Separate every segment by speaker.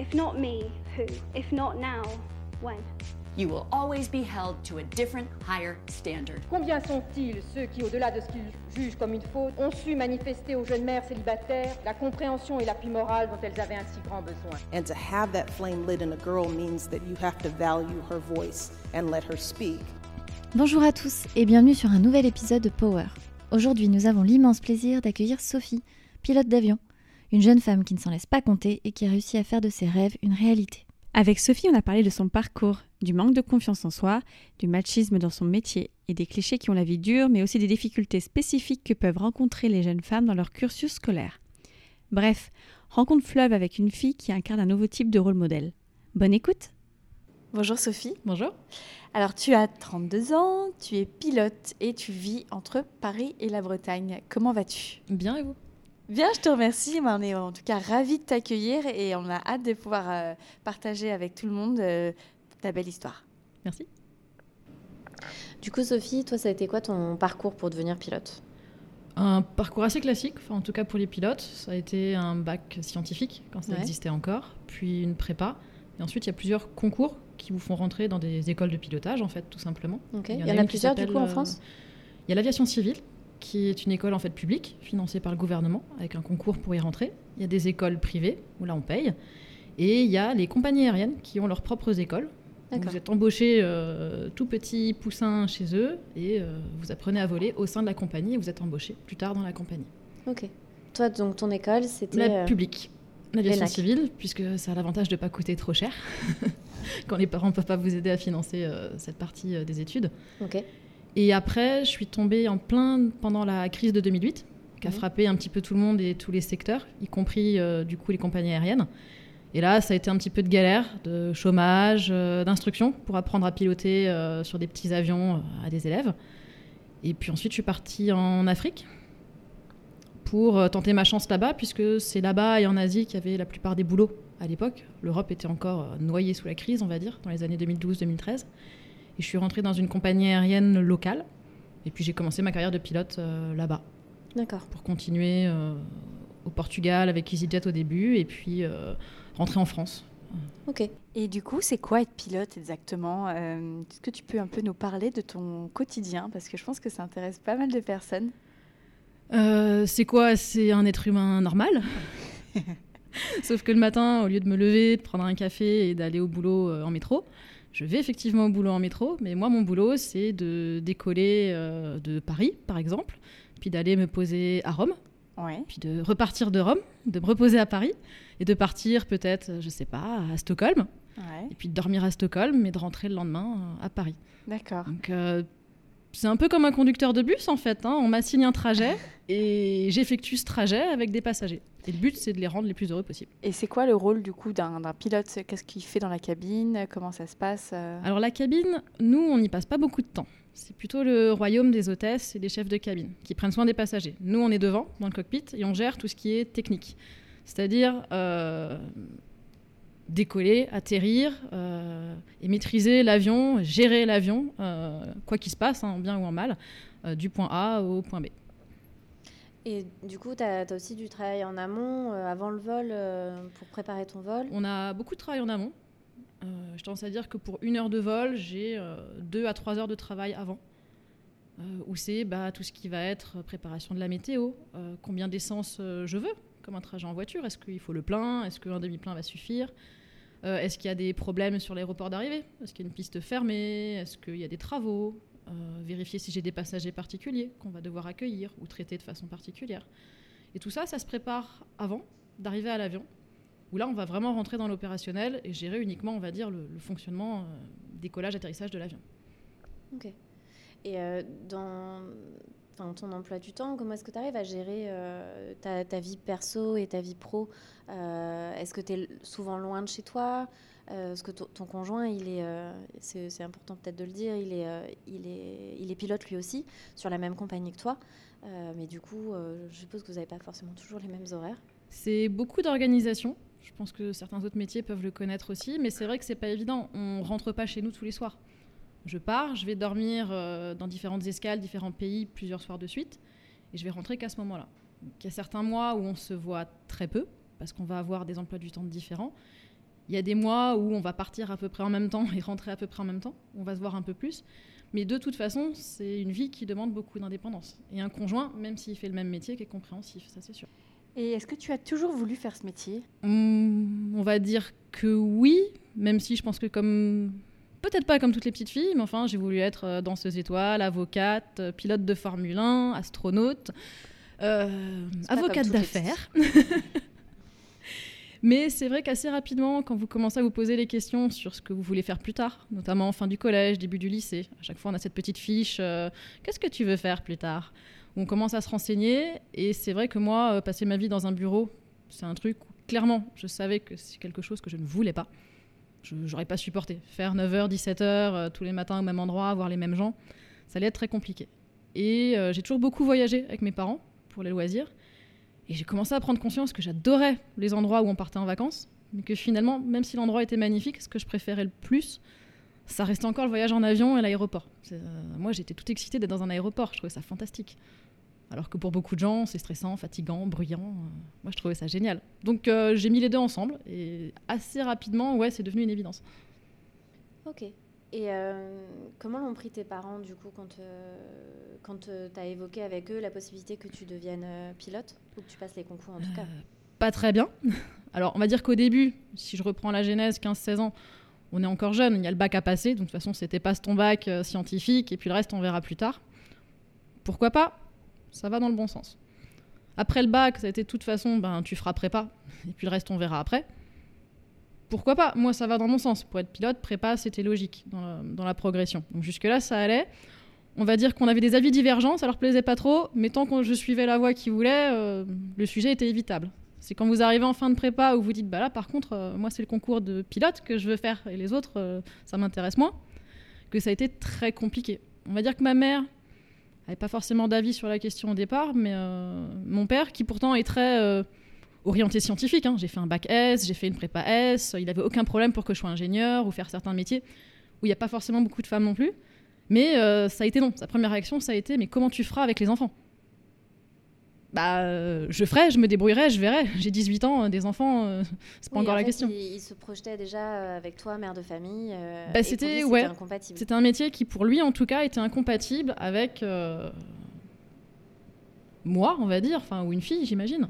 Speaker 1: If not me, who? If not now, when?
Speaker 2: You will always be held to a different, higher standard.
Speaker 3: Combien sont-ils ceux qui, au-delà de ce qu'ils jugent comme une faute, ont su manifester aux jeunes mères célibataires la compréhension et l'appui moral dont elles avaient un si grand besoin?
Speaker 4: And to have that flame lit in a girl means that you have to value her voice and let her speak.
Speaker 5: Bonjour à tous et bienvenue sur un nouvel épisode de Power. Aujourd'hui, nous avons l'immense plaisir d'accueillir Sophie, pilote d'avion, une jeune femme qui ne s'en laisse pas compter et qui a réussi à faire de ses rêves une réalité.
Speaker 6: Avec Sophie, on a parlé de son parcours, du manque de confiance en soi, du machisme dans son métier et des clichés qui ont la vie dure, mais aussi des difficultés spécifiques que peuvent rencontrer les jeunes femmes dans leur cursus scolaire. Bref, rencontre fleuve avec une fille qui incarne un nouveau type de rôle modèle. Bonne écoute
Speaker 7: Bonjour Sophie.
Speaker 6: Bonjour.
Speaker 7: Alors tu as 32 ans, tu es pilote et tu vis entre Paris et la Bretagne. Comment vas-tu?
Speaker 6: Bien et vous?
Speaker 7: Bien, je te remercie. On est en tout cas ravis de t'accueillir et on a hâte de pouvoir euh, partager avec tout le monde euh, ta belle histoire.
Speaker 6: Merci.
Speaker 5: Du coup, Sophie, toi, ça a été quoi ton parcours pour devenir pilote?
Speaker 8: Un parcours assez classique, enfin, en tout cas pour les pilotes. Ça a été un bac scientifique quand ça
Speaker 7: Ouais.
Speaker 8: existait encore, puis une prépa. Et ensuite, il y a plusieurs concours qui vous font rentrer dans des écoles de pilotage, en fait, tout simplement.
Speaker 5: Ok.
Speaker 8: Il
Speaker 5: Il
Speaker 8: y en a
Speaker 5: plusieurs du coup en
Speaker 8: s'appelle,
Speaker 5: France?
Speaker 8: Il y a l'aviation civile, qui est une école en fait publique, financée par le gouvernement, avec un concours pour y rentrer. Il y a des écoles privées, où là on paye. Et il y a les compagnies aériennes qui ont leurs propres écoles. Donc, vous êtes embauché euh, tout petit poussin chez eux et euh, vous apprenez à voler au sein de la compagnie et vous êtes embauché plus tard dans la compagnie.
Speaker 5: Ok. Toi, donc ton école, c'était.
Speaker 8: La
Speaker 5: euh,
Speaker 8: publique. L'aviation civile, puisque ça a l'avantage de ne pas coûter trop cher, quand les parents ne peuvent pas vous aider à financer cette partie des études.
Speaker 5: Ok.
Speaker 8: Et après, je suis tombée en plein pendant la crise de 2008, qui a
Speaker 5: Mhm.
Speaker 8: frappé un petit peu tout le monde et tous les secteurs, y compris euh, du coup les compagnies aériennes. Et là, ça a été un petit peu de galère, de chômage, euh, d'instruction pour apprendre à piloter euh, sur des petits avions à des élèves. Et puis ensuite, je suis partie en Afrique pour tenter ma chance là-bas, puisque c'est là-bas et en Asie qu'il y avait la plupart des boulots à l'époque. L'Europe était encore noyée sous la crise, on va dire, dans les années 2012-2013. Et je suis rentrée dans une compagnie aérienne locale. Et puis j'ai commencé ma carrière de pilote euh, là-bas
Speaker 5: D'accord.
Speaker 8: pour continuer euh, au Portugal avec EasyJet au début et puis euh, rentrer en France.
Speaker 5: Ok.
Speaker 7: Et du coup, c'est quoi être pilote exactement Euh, Est-ce que tu peux un peu nous parler de ton quotidien? Parce que je pense que ça intéresse pas mal de personnes.
Speaker 8: Euh, c'est quoi? C'est un être humain normal. Sauf que le matin, au lieu de me lever, de prendre un café et d'aller au boulot euh, en métro, je vais effectivement au boulot en métro. Mais moi, mon boulot, c'est de décoller euh, de Paris, par exemple, puis d'aller me poser à Rome,
Speaker 7: Ouais.
Speaker 8: puis de repartir de Rome, de me reposer à Paris, et de partir peut-être, je sais pas, à Stockholm,
Speaker 7: Ouais.
Speaker 8: et puis de dormir à Stockholm, mais de rentrer le lendemain euh, à Paris.
Speaker 7: D'accord.
Speaker 8: Donc euh, c'est un peu comme un conducteur de bus en fait. hein. On m'assigne un trajet et j'effectue ce trajet avec des passagers. Et le but c'est de les rendre les plus heureux possible.
Speaker 7: Et c'est quoi le rôle du coup d'un pilote? Qu'est-ce qu'il fait dans la cabine? Comment ça se passe euh?
Speaker 8: Alors la cabine, nous on n'y passe pas beaucoup de temps. C'est plutôt le royaume des hôtesses et des chefs de cabine qui prennent soin des passagers. Nous on est devant dans le cockpit et on gère tout ce qui est technique. C'est-à-dire euh, décoller, atterrir euh, et maîtriser l'avion, gérer l'avion, euh, quoi qu'il se passe, hein, en bien ou en mal, du point A au point B.
Speaker 5: Et du coup, tu as, aussi du travail en amont, euh, avant le vol, euh, pour préparer ton vol?
Speaker 8: On a beaucoup de travail en amont. Euh, je tendance à dire que pour une heure de vol, j'ai euh, deux à trois heures de travail avant. Où c'est bah, tout ce qui va être préparation de la météo, combien d'essence je veux, comme un trajet en voiture? Est-ce qu'il faut le plein? Est-ce qu'un demi-plein va suffire? Est-ce qu'il y a des problèmes sur l'aéroport d'arrivée? Est-ce qu'il y a une piste fermée? Est-ce qu'il y a des travaux? Vérifier si j'ai des passagers particuliers qu'on va devoir accueillir ou traiter de façon particulière. Et tout ça, ça se prépare avant d'arriver à l'avion où là, on va vraiment rentrer dans l'opérationnel et gérer uniquement, on va dire, le, fonctionnement euh, décollage, atterrissage de l'avion.
Speaker 5: Ok. Et euh, dans ton emploi du temps, comment est-ce que tu arrives à gérer euh, ta, ta vie perso et ta vie pro? Euh, Est-ce que tu es souvent loin de chez toi? Euh, Est-ce que ton, conjoint, il est, euh, c'est important peut-être de le dire, il est, euh, il, est, il est pilote lui aussi sur la même compagnie que toi. Mais du coup, je suppose que vous n'avez pas forcément toujours les mêmes horaires.
Speaker 8: C'est beaucoup d'organisation. Je pense que certains autres métiers peuvent le connaître aussi, mais c'est vrai que c'est pas évident. On rentre pas chez nous tous les soirs. Je pars, je vais dormir dans différentes escales, différents pays, plusieurs soirs de suite, et je vais rentrer qu'à ce moment-là. Il y a certains mois où on se voit très peu, parce qu'on va avoir des emplois du temps différents. Il y a des mois où on va partir à peu près en même temps et rentrer à peu près en même temps. On va se voir un peu plus. Mais de toute façon, c'est une vie qui demande beaucoup d'indépendance. Et un conjoint, même s'il fait le même métier, qui est compréhensif, ça c'est sûr.
Speaker 7: Et est-ce que tu as toujours voulu faire ce métier?
Speaker 8: Hum, On va dire que oui, même si je pense que comme peut-être pas comme toutes les petites filles, mais enfin j'ai voulu être euh, danseuse étoile, avocate, euh, pilote de Formule 1, astronaute, euh, avocate d'affaires. Mais c'est vrai qu'assez rapidement, quand vous commencez à vous poser les questions sur ce que vous voulez faire plus tard, notamment en fin du collège, début du lycée, à chaque fois on a cette petite fiche euh, Qu'est-ce que tu veux faire plus tard? On commence à se renseigner, et c'est vrai que moi, euh, passer ma vie dans un bureau, c'est un truc où clairement je savais que c'est quelque chose que je ne voulais pas. Je n'aurais pas supporté. Faire 9h, 17h euh, tous les matins au même endroit, voir les mêmes gens, ça allait être très compliqué. Et j'ai toujours beaucoup voyagé avec mes parents pour les loisirs. Et j'ai commencé à prendre conscience que j'adorais les endroits où on partait en vacances, mais que finalement, même si l'endroit était magnifique, ce que je préférais le plus, ça restait encore le voyage en avion et l'aéroport. Euh, moi, j'étais toute excitée d'être dans un aéroport, je trouvais ça fantastique. Alors que pour beaucoup de gens, c'est stressant, fatigant, bruyant. euh, moi, je trouvais ça génial. Donc, euh, j'ai mis les deux ensemble, et assez rapidement, ouais, c'est devenu une évidence.
Speaker 5: Ok. Et euh, comment l'ont pris tes parents, du coup, quand, euh, quand tu as évoqué avec eux la possibilité que tu deviennes euh, pilote Ou que tu passes les concours, en tout cas?
Speaker 8: Pas très bien. Alors, on va dire qu'au début, si je reprends la genèse, 15-16 ans, on est encore jeune, il y a le bac à passer, donc de toute façon, c'était passe ton bac euh, scientifique, et puis le reste, on verra plus tard. Pourquoi pas? Ça va dans le bon sens. Après le bac, ça a été de toute façon, ben, tu feras prépa, et puis le reste, on verra après. Pourquoi pas? Moi, ça va dans mon sens. Pour être pilote, prépa, c'était logique dans la, progression. Donc jusque-là, ça allait. On va dire qu'on avait des avis divergents, ça leur plaisait pas trop, mais tant que je suivais la voie qu'ils voulaient, euh, le sujet était évitable. C'est quand vous arrivez en fin de prépa où vous dites, bah là, par contre, euh, moi, c'est le concours de pilote que je veux faire, et les autres, euh, ça m'intéresse moins, que ça a été très compliqué. On va dire que ma mère n'avait pas forcément d'avis sur la question au départ, mais mon père, qui pourtant est très orienté scientifique, hein, j'ai fait un bac S, j'ai fait une prépa S, il n'avait aucun problème pour que je sois ingénieur ou faire certains métiers où il n'y a pas forcément beaucoup de femmes non plus. Mais euh, ça a été non. Sa première réaction, ça a été mais comment tu feras avec les enfants? Bah, euh, je ferai, je me débrouillerai, je verrai. J'ai 18 ans, euh, des enfants, c'est pas
Speaker 5: Oui,
Speaker 8: encore
Speaker 5: en
Speaker 8: la
Speaker 5: fait,
Speaker 8: question.
Speaker 5: Il, il se projetait déjà avec toi, mère de famille.
Speaker 8: Bah, c'était- ouais.
Speaker 5: incompatible.
Speaker 8: C'était un métier qui, pour lui en tout cas, était incompatible avec moi, on va dire, enfin, ou une fille, j'imagine.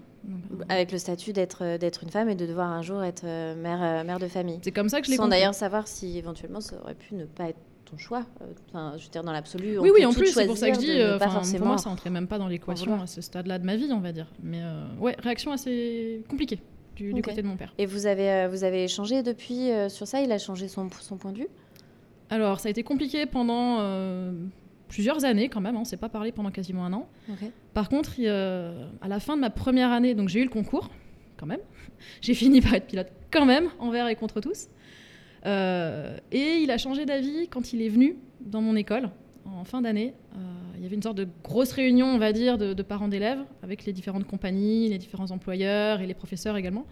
Speaker 5: Avec le statut d'être euh, d'être une femme et de devoir un jour être euh, mère, euh, mère de famille.
Speaker 8: C'est comme ça que je l'ai
Speaker 5: Sans d'ailleurs savoir si éventuellement ça aurait pu ne pas être ton choix. Enfin, je veux dire, dans l'absolu.
Speaker 8: Oui, oui, en plus, c'est pour ça que je dis,
Speaker 5: pas
Speaker 8: enfin, pour
Speaker 5: forcément
Speaker 8: moi, ça entrait même pas dans l'équation à ce stade-là de ma vie, on va dire. Mais euh, ouais, réaction assez compliquée du, côté de mon père.
Speaker 5: Et vous avez, vous avez échangé depuis euh, sur ça? Il a changé son, son point de vue?
Speaker 8: Alors, ça a été compliqué pendant euh, plusieurs années quand même, on s'est pas parlé pendant quasiment un an. Par contre, il, euh, à la fin de ma première année, donc j'ai eu le concours, quand même. J'ai fini par être pilote quand même, envers et contre tous. Euh, et il a changé d'avis quand il est venu dans mon école en fin d'année. Euh, il y avait une sorte de grosse réunion, on va dire, de, de parents d'élèves avec les différentes compagnies, les différents employeurs et les professeurs également.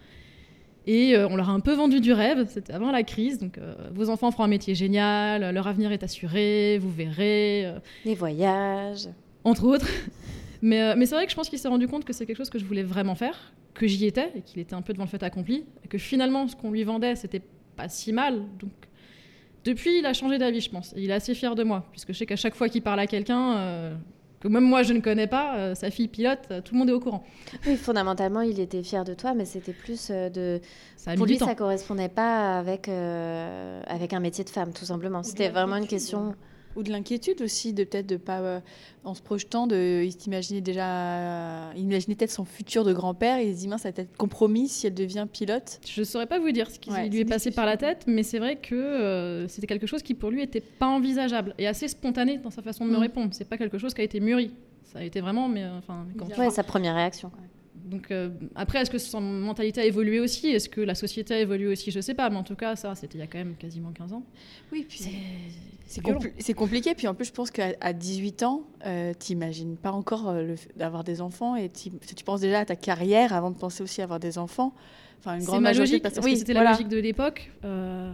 Speaker 8: Et euh, on leur a un peu vendu du rêve, c'était avant la crise. Donc, euh, vos enfants feront un métier génial, leur avenir est assuré, vous verrez. euh,
Speaker 5: Les voyages.
Speaker 8: entre autres. Mais, mais c'est vrai que je pense qu'il s'est rendu compte que c'est quelque chose que je voulais vraiment faire, que j'y étais et qu'il était un peu devant le fait accompli, et que finalement ce qu'on lui vendait c'était pas si mal. Donc depuis, il a changé d'avis, je pense. Et il est assez fier de moi, puisque je sais qu'à chaque fois qu'il parle à quelqu'un euh, que même moi je ne connais pas, euh, sa fille pilote, euh, tout le monde est au courant.
Speaker 5: Oui, fondamentalement, il était fier de toi, mais c'était plus euh, de.
Speaker 8: Ça a
Speaker 5: Pour lui, ça correspondait pas avec, avec un métier de femme, tout simplement. C'était vraiment une question.
Speaker 7: Ou de l'inquiétude aussi, de peut-être de pas, euh, en se projetant, de il s'imaginait déjà, euh, il imaginait peut-être son futur de grand-père et il se dit mince, ça va peut-être compromis si elle devient pilote.
Speaker 8: Je saurais pas vous dire ce qui
Speaker 7: Ouais,
Speaker 8: lui est passé par la tête, mais c'est vrai que euh, c'était quelque chose qui pour lui était pas envisageable et assez spontané dans sa façon de me
Speaker 7: Mm.
Speaker 8: répondre. C'est pas quelque chose qui a été mûri. Ça a été vraiment, mais euh, enfin, quand
Speaker 5: Ouais, sa première réaction.
Speaker 8: Donc euh, après, est-ce que son mentalité a évolué aussi? Est-ce que la société a évolué aussi? Je sais pas, mais en tout cas, ça, c'était il y a quand même quasiment 15 ans.
Speaker 7: Oui, puis
Speaker 8: C'est
Speaker 7: compliqué. Puis en plus, je pense qu'à à 18 ans, euh, t'imagines pas encore euh, d'avoir des enfants et tu penses déjà à ta carrière avant de penser aussi à avoir des enfants. Enfin, une grande
Speaker 8: ma logique, que
Speaker 7: Oui,
Speaker 8: c'était
Speaker 7: voilà.
Speaker 8: la logique de l'époque. euh,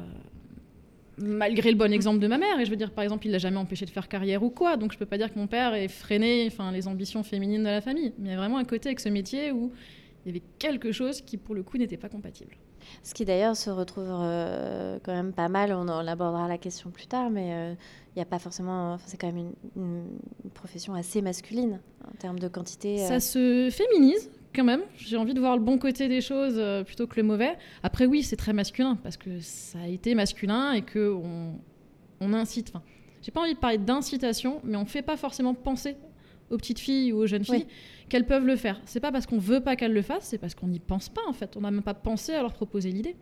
Speaker 8: malgré le bon exemple de ma mère, et je veux dire, par exemple, il l'a jamais empêché de faire carrière ou quoi, donc je peux pas dire que mon père ait freiné enfin, les ambitions féminines de la famille. Mais il y a vraiment un côté avec ce métier où Il y avait quelque chose qui, pour le coup, n'était pas compatible.
Speaker 5: Ce qui d'ailleurs se retrouve euh, quand même pas mal, on, en abordera la question plus tard, mais euh, il n'y a pas forcément. C'est quand même une, une, profession assez masculine en termes de quantité.
Speaker 8: Ça se féminise quand même. J'ai envie de voir le bon côté des choses plutôt que le mauvais. Après, oui, c'est très masculin parce que ça a été masculin et qu'on on incite. Enfin, j'ai pas envie de parler d'incitation, mais on fait pas forcément penser aux petites filles ou aux jeunes filles qu'elles peuvent le faire. C'est pas parce qu'on veut pas qu'elles le fassent, c'est parce qu'on n'y pense pas en fait. On n'a même pas pensé à leur proposer l'idée.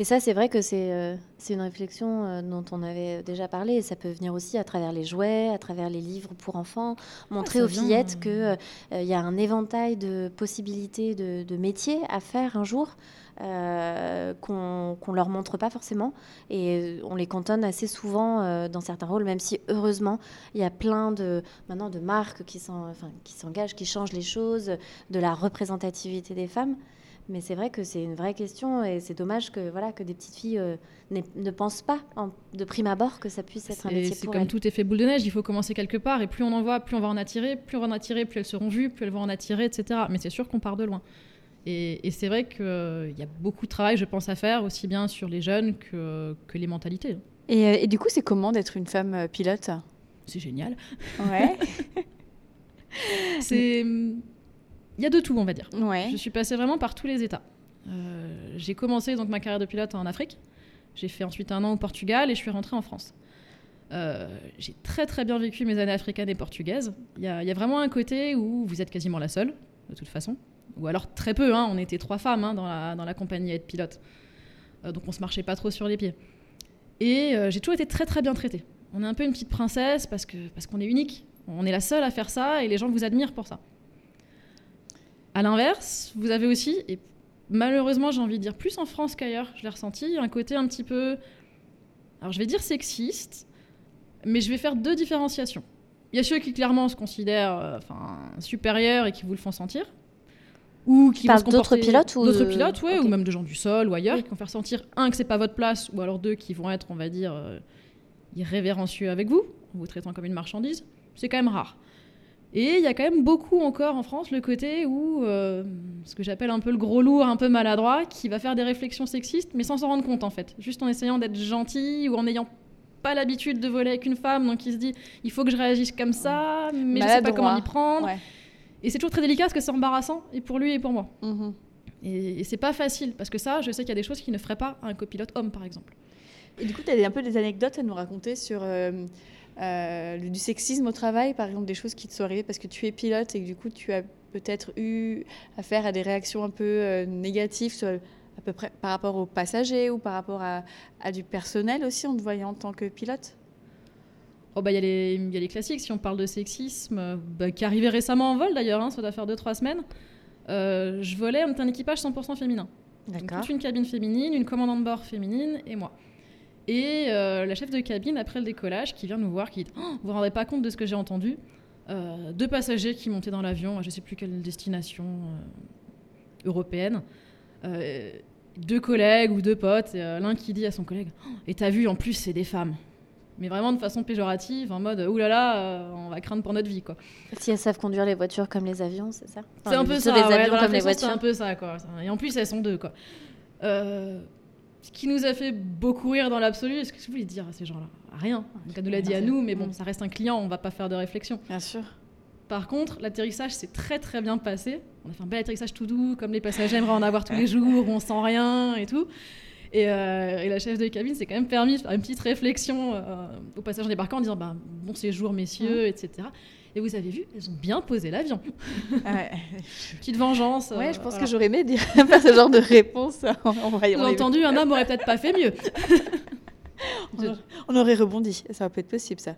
Speaker 5: Et ça, c'est vrai que c'est euh, une réflexion euh, dont on avait déjà parlé. ça peut venir aussi à travers les jouets, à travers les livres pour enfants, montrer aux fillettes qu'il euh, y a un éventail de possibilités de, de métiers à faire un jour. Qu'on ne leur montre pas forcément. Et on les cantonne assez souvent dans certains rôles, même si heureusement, il y a plein de, maintenant de marques qui s'engagent, qui changent les choses, de la représentativité des femmes. Mais c'est vrai que c'est une vraie question et c'est dommage que, voilà, que des petites filles euh, ne pensent pas de prime abord que ça puisse être un métier
Speaker 8: C'est comme tout effet boule de neige, il faut commencer quelque part et plus on en voit, plus on va en attirer, plus on va en attirer, plus elles seront vues, plus elles vont en attirer, etc. Mais c'est sûr qu'on part de loin. Et, c'est vrai qu'il y a beaucoup de travail, je pense, à faire, aussi bien sur les jeunes que, que les mentalités.
Speaker 7: Et, euh, et du coup, c'est comment d'être une femme euh, pilote?
Speaker 8: C'est génial.
Speaker 7: Ouais.
Speaker 8: c'est... Il y a de tout, on va dire. Ouais. Je suis passée vraiment par tous les états. Euh, j'ai commencé donc ma carrière de pilote en Afrique. J'ai fait ensuite un an au Portugal et je suis rentrée en France. j'ai très très bien vécu mes années africaines et portugaises. Il y, y, a vraiment un côté où vous êtes quasiment la seule, de toute façon ou alors très peu, hein, on était trois femmes hein, dans, la, dans, la, compagnie à être pilote. Euh, donc on se marchait pas trop sur les pieds. Et euh, j'ai toujours été très très bien traitée. On est un peu une petite princesse parce qu'on parce qu'on est unique. On est la seule à faire ça et les gens vous admirent pour ça. À l'inverse, vous avez aussi, et malheureusement j'ai envie de dire plus en France qu'ailleurs, je l'ai ressenti, un côté un petit peu, alors je vais dire sexiste, mais je vais faire deux différenciations. Il y a ceux qui clairement se considèrent euh, enfin, supérieurs et qui vous le font sentir,
Speaker 5: ou qui parlent d'autres pilotes ou
Speaker 8: d'autres pilotes ouais, ou même de gens du sol ou ailleurs qui vont faire sentir un que c'est pas votre place ou alors deux qui vont être on va dire euh, irrévérencieux avec vous en vous traitant comme une marchandise. C'est quand même rare et il y a quand même beaucoup encore en France le côté où euh, ce que j'appelle un peu le gros lourd un peu maladroit qui va faire des réflexions sexistes mais sans s'en rendre compte en fait juste en essayant d'être gentil ou en n'ayant pas l'habitude de voler avec une femme donc il se dit il faut que je réagisse comme ça mais je sais pas comment y prendre et c'est toujours très délicat parce que c'est embarrassant, et pour lui et pour moi. Mhm. Et, c'est pas facile, parce que ça, je sais qu'il y a des choses qui ne feraient pas un copilote homme, par exemple.
Speaker 7: Et du coup, tu as un peu des anecdotes à nous raconter sur euh, euh, du sexisme au travail, par exemple, des choses qui te sont arrivées parce que tu es pilote et que du coup, tu as peut-être eu affaire à des réactions un peu euh, négatives, à peu près par rapport aux passagers ou par rapport à, à du personnel aussi, en te voyant en tant que pilote?
Speaker 8: Oh bah il y, y, a les classiques, si on parle de sexisme, bah, qui arrivait récemment en vol d'ailleurs, hein, ça doit faire 2-3 semaines. Euh, je volais, on était un équipage 100% féminin. D'accord. Toute une cabine féminine, une commandante de bord féminine et moi. Et euh, la chef de cabine, après le décollage, qui vient nous voir, qui dit oh, Vous vous rendez pas compte de ce que j'ai entendu Deux passagers qui montaient dans l'avion, je sais plus quelle destination européenne. deux collègues ou deux potes, l'un qui dit à son collègue oh, Et t'as vu, en plus, c'est des femmes mais vraiment de façon péjorative, en mode oulala, là là, euh, on va craindre pour notre vie quoi.
Speaker 5: Si elles savent conduire les voitures comme les avions, c'est ça?
Speaker 8: C'est un peu ça, les avions comme les voitures. C'est un peu ça quoi. Et en plus elles sont deux quoi. Euh, ce qui nous a fait beaucoup rire dans l'absolu, est-ce que vous voulez dire à ces gens-là? Rien. Donc elle nous l'a dit à nous, mais bon, ça reste un client, on va pas faire de réflexion.
Speaker 7: Bien sûr.
Speaker 8: Par contre, l'atterrissage s'est très très bien passé. On a fait un bel atterrissage tout doux, comme les passagers aimeraient en avoir tous les jours, où on sent rien et tout. Euh, et, la chef de cabine s'est quand même permis de faire une petite réflexion euh, aux passagers débarquants en disant bah, Bon séjour, messieurs, etc. Et vous avez vu, elles ont bien posé l'avion. Petite vengeance.
Speaker 7: Ouais, je pense que j'aurais aimé dire ce genre de réponse en,
Speaker 8: voyant. entendu, un homme aurait peut-être pas fait mieux.
Speaker 7: on, aurait rebondi, ça peut être possible ça.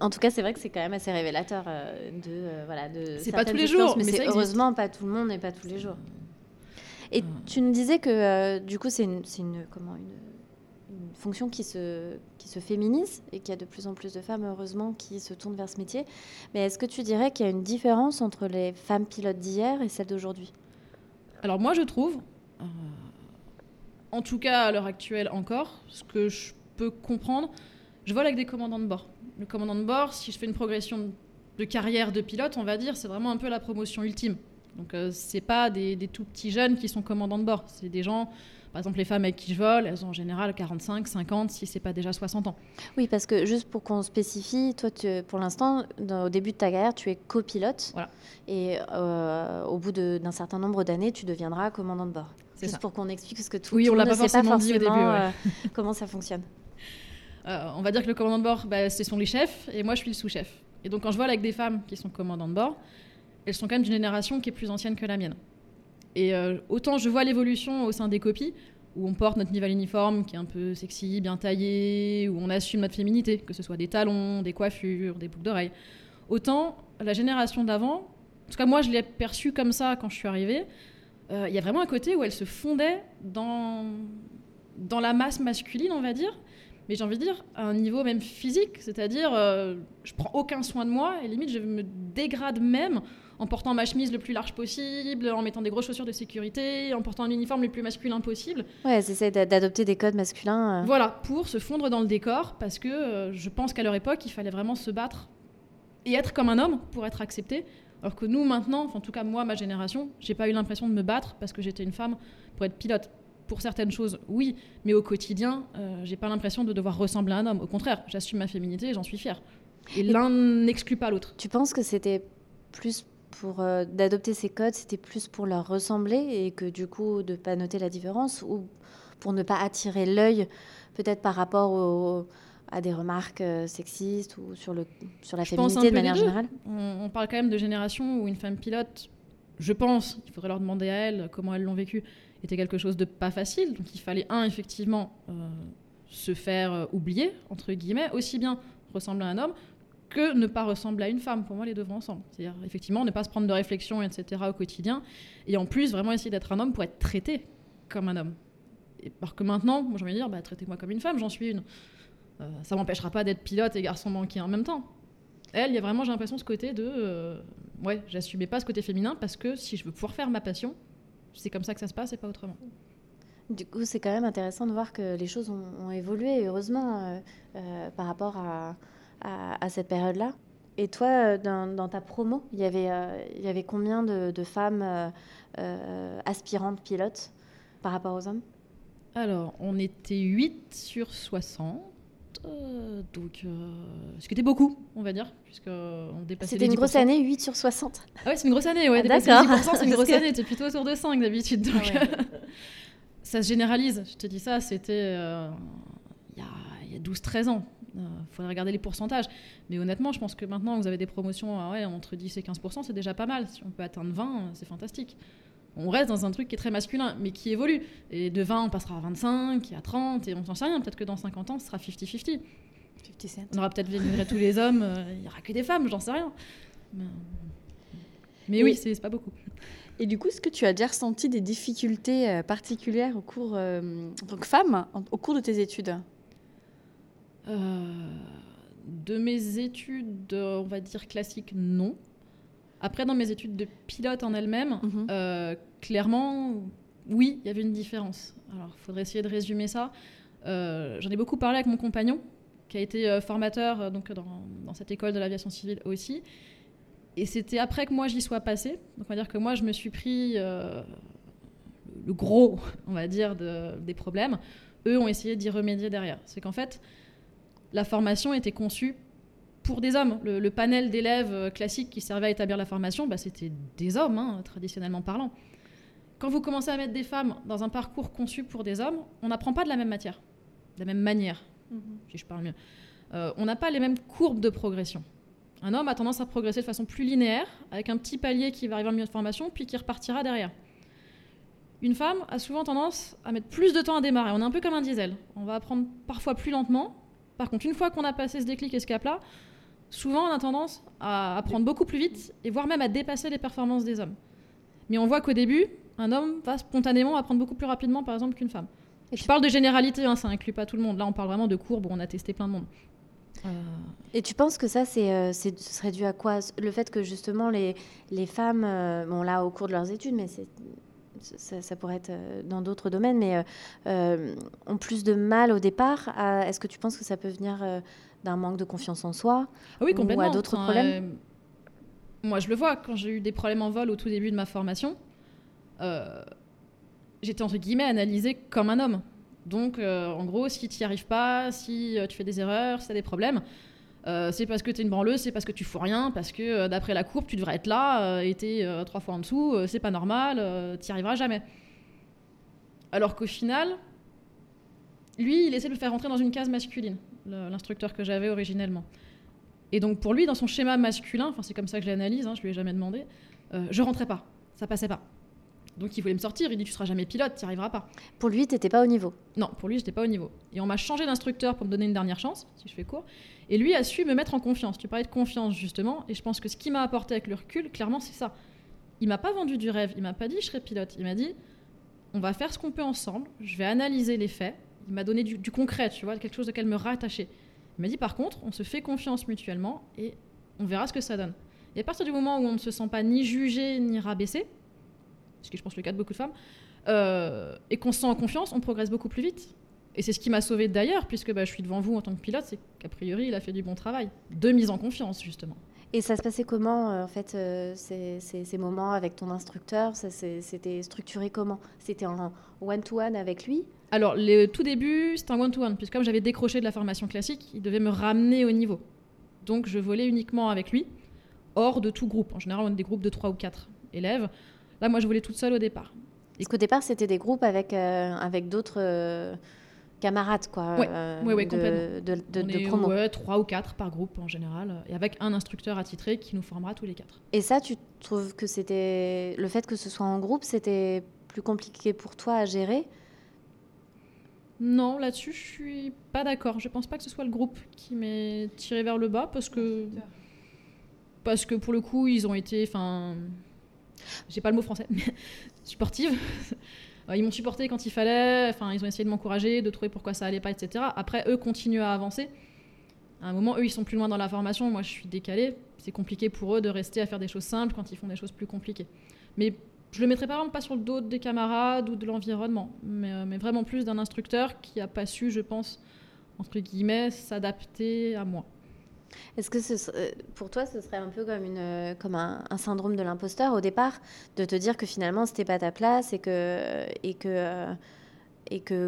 Speaker 5: En tout cas, c'est vrai que c'est quand même assez révélateur euh, de voilà de.
Speaker 8: C'est pas tous les jours,
Speaker 5: mais, c'est heureusement pas tout le monde et pas tous les jours. Et tu nous disais que euh, du coup, c'est une, une, comment, une, fonction qui se, qui se féminise et qu'il y a de plus en plus de femmes, heureusement, qui se tournent vers ce métier. Mais est-ce que tu dirais qu'il y a une différence entre les femmes pilotes d'hier et celles d'aujourd'hui?
Speaker 8: Alors moi, je trouve, euh, en tout cas à l'heure actuelle encore, ce que je peux comprendre, je vole avec des commandants de bord. Le commandant de bord, si je fais une progression de carrière de pilote, on va dire, c'est vraiment un peu la promotion ultime Donc euh, c'est pas des, des tout petits jeunes qui sont commandants de bord. C'est des gens, par exemple les femmes avec qui je vole, elles ont en général 45, 50, si c'est pas déjà 60 ans.
Speaker 5: Oui, parce que juste pour qu'on spécifie, toi, tu- pour l'instant, au début de ta carrière, tu es copilote.
Speaker 8: Voilà.
Speaker 5: Et euh, au bout d'un certain nombre d'années, tu deviendras commandant de bord.
Speaker 8: C'est
Speaker 5: Juste
Speaker 8: ça.
Speaker 5: pour qu'on explique ce que tout,
Speaker 8: Oui,
Speaker 5: tout
Speaker 8: on pas
Speaker 5: ne sait pas
Speaker 8: forcément dit au début, ouais.
Speaker 5: euh, comment ça fonctionne.
Speaker 8: Euh, on va dire que le commandant de bord, bah, ce sont les chefs, et moi je suis le sous-chef. Et donc quand je vole avec des femmes qui sont commandantes de bord, elles sont quand même d'une génération qui est plus ancienne que la mienne. Et euh, autant je vois l'évolution au sein des copies, où on porte notre niveau uniforme qui est un peu sexy, bien taillé, où on assume notre féminité, que ce soit des talons, des coiffures, des boucles d'oreilles. Autant la génération d'avant, en tout cas moi je l'ai perçue comme ça quand je suis arrivée, euh, il y a vraiment un côté où elle se fondait dans, dans la masse masculine, on va dire, mais j'ai envie de dire à un niveau même physique, c'est-à-dire euh, je prends aucun soin de moi et limite je me dégrade même en portant ma chemise le plus large possible, en mettant des grosses chaussures de sécurité, en portant un uniforme le plus masculin possible.
Speaker 5: Ouais, elles essaient d'a- d'adopter des codes masculins. euh.
Speaker 8: Voilà, pour se fondre dans le décor, parce que euh, je pense qu'à leur époque, il fallait vraiment se battre et être comme un homme pour être accepté. Alors que nous, maintenant, enfin, en tout cas moi, ma génération, j'ai pas eu l'impression de me battre parce que j'étais une femme pour être pilote. Pour certaines choses, oui, mais au quotidien, euh, j'ai pas l'impression de devoir ressembler à un homme. Au contraire, j'assume ma féminité et j'en suis fière. Et l'un n'exclut pas l'autre.
Speaker 5: Tu penses que c'était plus pour euh, d'adopter ces codes, c'était plus pour leur ressembler et que du coup de pas noter la différence ou pour ne pas attirer l'œil peut-être par rapport au- à des remarques euh, sexistes ou sur, le, sur la
Speaker 8: Je
Speaker 5: féminité de manière générale
Speaker 8: On, on parle quand même de génération où une femme pilote, je pense, il faudrait leur demander à elles comment elles l'ont vécu, était quelque chose de pas facile. Donc il fallait, un, effectivement, euh, se faire oublier, entre guillemets, aussi bien ressembler à un homme que ne pas ressembler à une femme. Pour moi, les deux vont ensemble. C'est-à-dire, effectivement, ne pas se prendre de réflexion, etc. au quotidien. Et en plus, vraiment essayer d'être un homme pour être traité comme un homme. Et alors que maintenant, moi, j'ai envie de dire, bah, traitez-moi comme une femme, j'en suis une. Euh, ça m'empêchera pas d'être pilote et garçon manqué en même temps. Elle, il y a vraiment, j'ai l'impression, ce côté de. euh, ouais, j'assumais pas ce côté féminin parce que si je veux pouvoir faire ma passion, c'est comme ça que ça se passe et pas autrement.
Speaker 5: Du coup, c'est quand même intéressant de voir que les choses ont, ont évolué, heureusement, euh, euh, par rapport à, à- à cette période-là. Et toi, euh, dans, dans ta promo, il y avait, euh, il y avait combien de, de femmes euh, euh, aspirantes pilotes par rapport aux hommes?
Speaker 8: Alors, on était 8 sur 60. euh, donc, ce qui était beaucoup, on va dire, puisqu'on dépassait
Speaker 5: C'était une grosse
Speaker 8: 10%.
Speaker 5: année, 8 sur 60.
Speaker 8: Ah ouais, c'est une grosse année, ouais.
Speaker 5: Ah, d'accord.
Speaker 8: les 10%, c'est une grosse
Speaker 5: que-
Speaker 8: année. T'es plutôt autour de 5 d'habitude. Donc,
Speaker 5: Ah ouais.
Speaker 8: ça se généralise. Je te dis ça, c'était il y a, il y a 12-13 ans. Il faudrait regarder les pourcentages. Mais honnêtement, je pense que maintenant, vous avez des promotions ouais, entre 10 et 15%, c'est déjà pas mal. Si on peut atteindre 20, c'est fantastique. On reste dans un truc qui est très masculin, mais qui évolue. Et de 20, on passera à 25, à 30, et on s'en sait rien. Peut-être que dans 50 ans, ce sera 50-50.
Speaker 7: 50 Cent.
Speaker 8: On aura peut-être vénéré tous les hommes, euh, il n'y aura que des femmes, j'en sais rien. Mais, mais oui,
Speaker 7: Et-
Speaker 8: c'est pas beaucoup.
Speaker 7: Et du coup, est-ce que tu as déjà ressenti des difficultés euh, particulières au cours, euh, en tant que femme, en- au cours de tes études?
Speaker 8: Euh, de mes études, euh, on va dire classiques, non. Après, dans mes études de pilote en elles-mêmes,
Speaker 7: Mhm.
Speaker 8: euh, clairement, oui, il y avait une différence. Alors, il faudrait essayer de résumer ça. Euh, J'en ai beaucoup parlé avec mon compagnon, qui a été euh, formateur euh, donc, dans, dans cette école de l'aviation civile aussi. Et c'était après que moi j'y sois passée. Donc, on va dire que moi, je me suis pris euh, le gros, on va dire, de- des problèmes. Eux ont essayé d'y remédier derrière. C'est qu'en fait, la formation était conçue pour des hommes. Le, le panel d'élèves euh, classiques qui servait à établir la formation, bah, c'était des hommes, hein, traditionnellement parlant. Quand vous commencez à mettre des femmes dans un parcours conçu pour des hommes, on n'apprend pas de la même matière, de la même manière, si je parle mieux. Euh, on n'a pas les mêmes courbes de progression. Un homme a tendance à progresser de façon plus linéaire, avec un petit palier qui va arriver en milieu de formation, puis qui repartira derrière. Une femme a souvent tendance à mettre plus de temps à démarrer. On est un peu comme un diesel. On va apprendre parfois plus lentement. Par contre, une fois qu'on a passé ce déclic et ce cap-là, souvent on a tendance à apprendre beaucoup plus vite et voire même à dépasser les performances des hommes. Mais on voit qu'au début, un homme va spontanément apprendre beaucoup plus rapidement, par exemple, qu'une femme.
Speaker 5: Et
Speaker 8: Je
Speaker 5: tu-
Speaker 8: parle de généralité, hein, ça inclut pas tout le monde. Là, on parle vraiment de courbes où on a testé plein de monde. Euh,
Speaker 5: Et tu penses que ça, c'est, euh, c'est- ce serait dû à quoi? Le fait que justement les, les femmes, euh, bon là au cours de leurs études, mais c'est, ça, ça pourrait être euh, dans d'autres domaines, mais euh, euh, ont plus de mal au départ. est-ce que tu penses que ça peut venir euh, d'un manque de confiance en soi
Speaker 8: Ah oui,
Speaker 5: Ou
Speaker 8: complètement.
Speaker 5: à d'autres problèmes
Speaker 8: euh, Moi, je le vois, quand j'ai eu des problèmes en vol au tout début de ma formation, j'étais entre guillemets analysée comme un homme. Donc, en gros, si tu n'y arrives pas, si tu fais des erreurs, si tu as des problèmes, euh, c'est parce que tu es une branleuse, c'est parce que tu fous rien, parce que euh, d'après la courbe, tu devrais être là euh, et tu es trois fois en dessous, c'est pas normal, n'y arriveras jamais. Alors qu'au final, lui, il essaie de le faire rentrer dans une case masculine, l'instructeur que j'avais originellement. Et donc pour lui, dans son schéma masculin, c'est comme ça que je l'analyse, hein, je lui ai jamais demandé, je rentrais pas, ça passait pas. Donc il voulait me sortir, il dit tu seras jamais pilote, tu n'y arriveras pas.
Speaker 5: Pour lui, t'étais pas au niveau.
Speaker 8: Non, pour lui, j'étais pas au niveau. Et on m'a changé d'instructeur pour me donner une dernière chance, si je fais court. Et lui a su me mettre en confiance. Tu parlais de confiance, justement. Et je pense que ce qui m'a apporté avec le recul, clairement, c'est ça. Il m'a pas vendu du rêve. Il m'a pas dit je serai pilote. Il m'a dit on va faire ce qu'on peut ensemble. Je vais analyser les faits. Il m'a donné du, du concret, tu vois, quelque chose auquel me rattacher. Il m'a dit par contre, on se fait confiance mutuellement et on verra ce que ça donne. Et à partir du moment où on ne se sent pas ni jugé ni rabaissé, ce qui est, je pense le cas de beaucoup de femmes, euh, et qu'on se sent en confiance, on progresse beaucoup plus vite. Et c'est ce qui m'a sauvé d'ailleurs, puisque bah, je suis devant vous en tant que pilote, c'est qu'a priori, il a fait du bon travail. De mise en confiance, justement.
Speaker 5: Et ça se passait comment, euh, en fait, euh, ces, ces- ces moments avec ton instructeur? C'était structuré comment? C'était en one-to-one avec lui?
Speaker 8: Alors, le tout début, c'était un one-to-one, puisque comme j'avais décroché de la formation classique, il devait me ramener au niveau. Donc, je volais uniquement avec lui, hors de tout groupe. En général, on est des groupes de 3 ou 4 élèves. Là, moi, je volais toute seule au départ.
Speaker 5: Parce qu'au départ, c'était des groupes avec, euh, avec d'autres euh, camarades, quoi.
Speaker 8: Ouais,
Speaker 5: euh,
Speaker 8: ouais, ouais,
Speaker 5: de,
Speaker 8: complètement.
Speaker 5: de, de-
Speaker 8: on
Speaker 5: de
Speaker 8: est
Speaker 5: promo.
Speaker 8: ouais, 3 ou 4 par groupe en général, et avec un instructeur attitré qui nous formera tous les 4.
Speaker 5: Et ça, tu trouves que c'était. Le fait que ce soit en groupe, c'était plus compliqué pour toi à gérer?
Speaker 8: Non, là-dessus, je suis pas d'accord. Je pense pas que ce soit le groupe qui m'ait tiré vers le bas parce que parce que pour le coup, ils ont été, enfin, j'ai pas le mot français, mais supportive. Ils m'ont supporté quand il fallait. Enfin, ils ont essayé de m'encourager, de trouver pourquoi ça allait pas, etc. Après, eux continuent à avancer. À un moment, eux, ils sont plus loin dans la formation. Moi, je suis décalée. C'est compliqué pour eux de rester à faire des choses simples quand ils font des choses plus compliquées. Mais je le mettrais par exemple pas sur le dos des camarades ou de l'environnement, mais, euh, vraiment plus d'un instructeur qui a pas su, je pense, entre guillemets, s'adapter à moi.
Speaker 5: Est-ce que serait- pour toi, ce serait un peu comme, euh, un, syndrome de l'imposteur au départ, de te dire que finalement, c'était pas ta place et que, euh,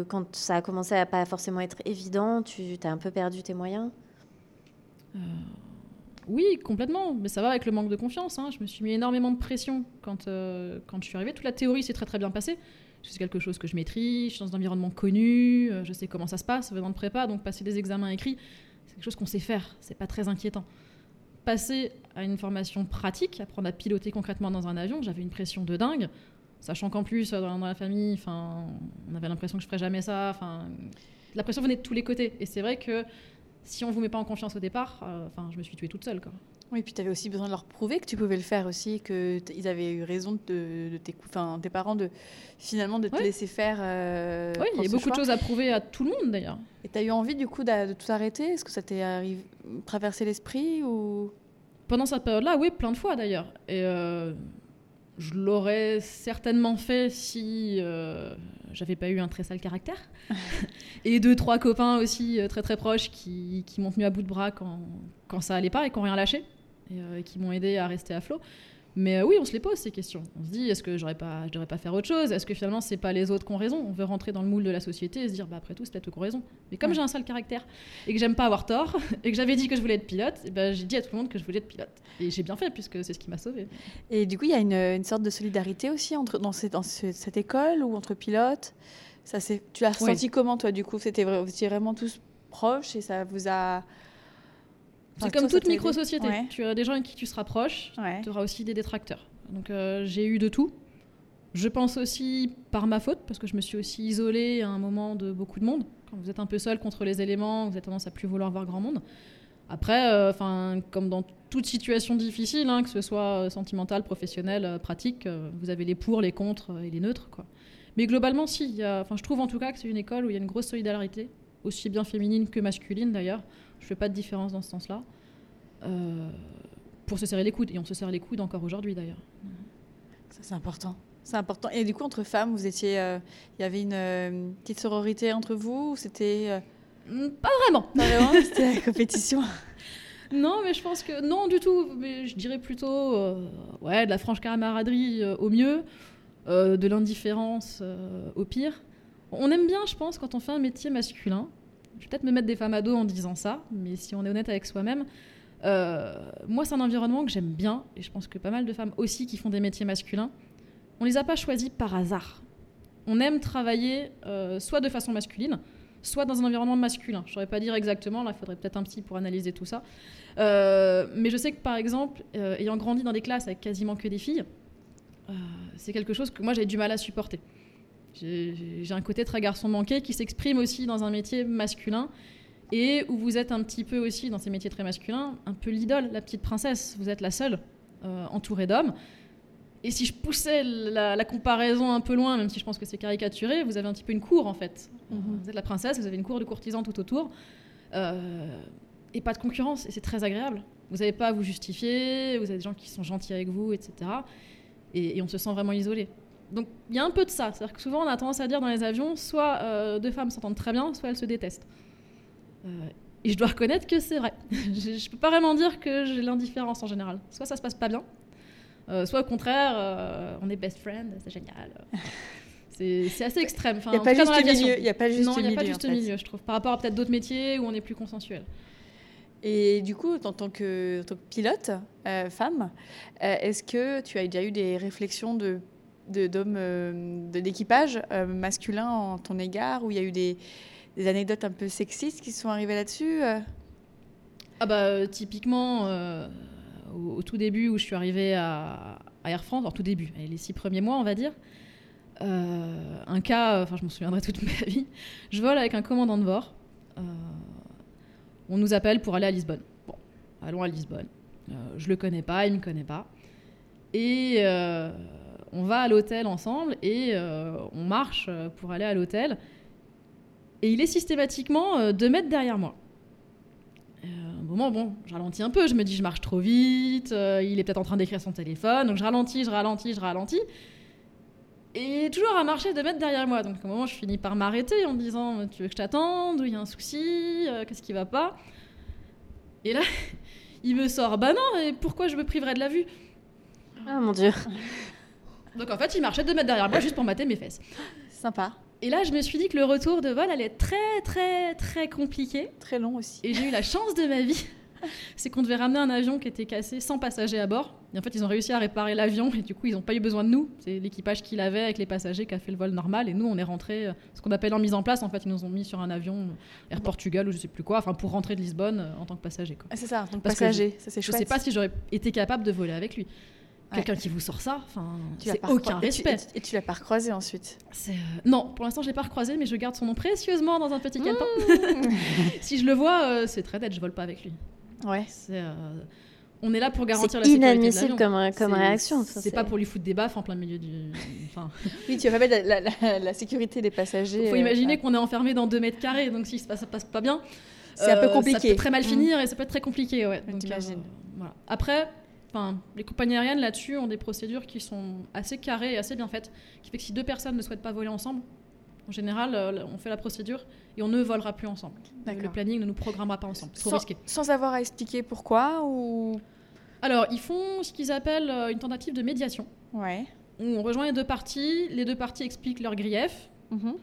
Speaker 5: quand ça a commencé à pas forcément être évident, tu as un peu perdu tes moyens?
Speaker 8: Euh, oui, complètement, mais ça va avec le manque de confiance. hein. Je me suis mis énormément de pression quand, euh, je suis arrivée. Toute la théorie s'est très très bien passée. C'est quelque chose que je maîtrise, je suis dans un environnement connu, euh, je sais comment ça se passe venant de prépa, donc passer des examens écrits, quelque chose qu'on sait faire, c'est pas très inquiétant. Passer à une formation pratique, apprendre à piloter concrètement dans un avion, j'avais une pression de dingue, sachant qu'en plus, euh, dans, la famille, on avait l'impression que je ferais jamais ça, enfin, la pression venait de tous les côtés. Et c'est vrai que si on vous met pas en confiance au départ, euh, enfin, je me suis tuée toute seule, quoi.
Speaker 7: Oui, puis tu avais aussi besoin de leur prouver que tu pouvais le faire aussi, que t- ils avaient eu raison de, de tes, cou- enfin, tes parents de finalement de te laisser faire. euh,
Speaker 8: Oui, il y a beaucoup de choses à prouver à tout le monde d'ailleurs.
Speaker 7: Et tu as eu envie du coup de, tout arrêter? Est-ce que ça t'est traversé l'esprit ou?
Speaker 8: Pendant cette période-là, oui, plein de fois d'ailleurs. Et euh, je l'aurais certainement fait si euh, j'avais pas eu un très sale caractère. et deux, trois copains aussi euh, très très proches qui, qui m'ont tenu à bout de bras quand, quand ça allait pas et qui n'ont rien lâché. Et euh, qui m'ont aidé à rester à flot. Mais euh, oui, on se les pose ces questions. On se dit, est-ce que j'aurais pas, je devrais pas faire autre chose? Est-ce que finalement, c'est pas les autres qui ont raison? On veut rentrer dans le moule de la société et se dire, bah, après tout, c'est peut-être eux qui ont raison. Mais comme
Speaker 7: Ouais.
Speaker 8: j'ai un sale caractère et que j'aime pas avoir tort et que j'avais dit que je voulais être pilote, et ben, j'ai dit à tout le monde que je voulais être pilote. Et j'ai bien fait puisque c'est ce qui m'a sauvé.
Speaker 7: Et du coup, il y a une, une sorte de solidarité aussi entre, dans, cette- dans ce- cette école ou entre pilotes? Ça, tu l'as
Speaker 8: Ouais.
Speaker 7: ressenti comment, toi, du coup? C'était vraiment tous proches et ça vous a.
Speaker 8: C'est comme toute micro-société.
Speaker 7: Ouais.
Speaker 8: Tu as des gens avec qui tu se rapproches,
Speaker 7: Ouais.
Speaker 8: tu auras aussi des détracteurs. Donc euh, j'ai eu de tout. Je pense aussi par ma faute, parce que je me suis aussi isolée à un moment de beaucoup de monde. Quand vous êtes un peu seul contre les éléments, vous avez tendance à plus vouloir voir grand monde. Après, euh, comme dans toute situation difficile, hein, que ce soit euh, sentimentale, professionnelle, pratique, euh, vous avez les pour, les contre et les neutres. Quoi. Mais globalement, si. y a- je trouve en tout cas que c'est une école où il y a une grosse solidarité, aussi bien féminine que masculine d'ailleurs. Je fais pas de différence dans ce sens-là. Euh, pour se serrer les coudes. Et on se serre les coudes encore aujourd'hui d'ailleurs.
Speaker 7: Ça, c'est important. C'est important. Et du coup, entre femmes, vous étiez. euh, Il y avait une euh, petite sororité entre vous ou C'était.
Speaker 8: Mm, Pas vraiment.
Speaker 7: pas vraiment C'était la compétition?
Speaker 8: Non, mais je pense que non du tout. Mais je dirais plutôt, ouais, de la franche camaraderie au mieux, de l'indifférence au pire. On aime bien, je pense, quand on fait un métier masculin. Je vais peut-être me mettre des femmes à dos en disant ça, mais si on est honnête avec soi-même, moi, c'est un environnement que j'aime bien, et je pense que pas mal de femmes aussi qui font des métiers masculins, on les a pas choisis par hasard. On aime travailler soit de façon masculine, soit dans un environnement masculin. Je saurais pas dire exactement, là il faudrait peut-être un petit pour analyser tout ça. Euh, mais je sais que par exemple, euh, ayant grandi dans des classes avec quasiment que des filles, euh, c'est quelque chose que moi j'ai du mal à supporter. J'ai un côté très garçon manqué qui s'exprime aussi dans un métier masculin et où vous êtes un petit peu aussi dans ces métiers très masculins, un peu l'idole, la petite princesse. Vous êtes la seule entourée d'hommes. Et si je poussais la, comparaison un peu loin, même si je pense que c'est caricaturé, vous avez un petit peu une cour en fait. Mhm. Vous êtes la princesse, vous avez une cour de courtisans tout autour. Euh, et pas de concurrence, et c'est très agréable. Vous n'avez pas à vous justifier, vous avez des gens qui sont gentils avec vous, etc. Et, on se sent vraiment isolé. Donc il y a un peu de ça. C'est-à-dire que souvent on a tendance à dire dans les avions, soit euh, deux femmes s'entendent très bien, soit elles se détestent. Euh, et je dois reconnaître que c'est vrai. je ne peux pas vraiment dire que j'ai l'indifférence en général. Soit ça se passe pas bien, euh, soit au contraire, on est best friend, c'est génial. C'est assez extrême.
Speaker 7: Il n'y a, pas juste milieu. Il n'y a pas juste
Speaker 8: non, il n'y a pas juste milieu, je trouve. Par rapport à peut-être d'autres métiers où on est plus consensuel.
Speaker 7: Et du coup, en tant que, pilote, euh, femme, est-ce que tu as déjà eu des réflexions de d'hommes d'équipage masculin en ton égard, où il y a eu des, anecdotes un peu sexistes qui sont arrivées là-dessus
Speaker 8: Ah bah typiquement, au, tout début où je suis arrivée à, Air France, alors tout début, les six premiers mois, on va dire, euh, un cas, enfin je m'en souviendrai toute ma vie, je vole avec un commandant de bord. Euh, on nous appelle pour aller à Lisbonne. Bon, allons à Lisbonne. Euh, je le connais pas, il me connaît pas. Et on va à l'hôtel ensemble et on marche pour aller à l'hôtel. Et il est systématiquement deux mètres derrière moi moment, bon, je ralentis un peu. Je me dis, je marche trop vite. Euh, il est peut-être en train d'écrire son téléphone. Donc je ralentis, je ralentis, je ralentis. Et toujours à marcher de mètres derrière moi. Donc à un moment, je finis par m'arrêter en me disant, tu veux que je t'attende? Ou il y a un souci euh, Qu'est-ce qui va pas Et là, il me sort, bah non, et pourquoi je me priverais de la vue
Speaker 5: Ah mon dieu.
Speaker 8: Donc en fait, il marchait deux mètres derrière moi juste pour mater mes fesses.
Speaker 7: Sympa.
Speaker 8: Et là, je me suis dit que le retour de vol allait être très, très, très compliqué.
Speaker 7: Très long aussi.
Speaker 8: Et j'ai eu la chance de ma vie. C'est qu'on devait ramener un avion qui était cassé sans passagers à bord. Et en fait, ils ont réussi à réparer l'avion et du coup, ils n'ont pas eu besoin de nous. C'est l'équipage qu'il avait avec les passagers qui a fait le vol normal. Et nous, on est rentré, euh, ce qu'on appelle en mise en place. En fait, ils nous ont mis sur un avion euh, Air Portugal ou je sais plus quoi, enfin pour rentrer de Lisbonne euh, en tant que passager.
Speaker 7: Ah, c'est ça, en tant que passager. ça, c'est
Speaker 8: je sais pas si j'aurais été capable de voler avec lui. Quelqu'un qui vous sort ça, enfin, c'est aucun respect.
Speaker 7: Et tu, l'as pas recroisé ensuite
Speaker 8: euh, Non, pour l'instant, je l'ai pas recroisé, mais je garde son nom précieusement dans un petit calepin. Mmh. si je le vois, euh, c'est très net, je vole pas avec lui.
Speaker 7: Ouais.
Speaker 8: Euh, on est là pour garantir la sécurité
Speaker 5: inadmissible comme, comme réaction.
Speaker 8: C'est pas pour lui foutre des baffes en plein milieu du. Enfin...
Speaker 7: oui, tu vas mettre la, sécurité des passagers.
Speaker 8: Il faut imaginer qu'on est enfermé dans 2 mètres carrés, donc si ça passe, passe pas bien.
Speaker 7: C'est un peu compliqué.
Speaker 8: Ça peut très mal mmh. finir et ça peut être très compliqué, ouais. Donc, voilà. Après, Enfin, les compagnies aériennes là-dessus ont des procédures qui sont assez carrées et assez bien faites, qui fait que si deux personnes ne souhaitent pas voler ensemble, en général, euh, on fait la procédure et on ne volera plus ensemble. Le planning ne nous programmera pas ensemble. Trop
Speaker 7: sans,
Speaker 8: risqué.
Speaker 7: Sans avoir à expliquer pourquoi ou
Speaker 8: Alors, ils font ce qu'ils appellent euh, une tentative de médiation.
Speaker 7: Ouais.
Speaker 8: Où on rejoint les deux parties, les deux parties expliquent leurs griefs. Mhm.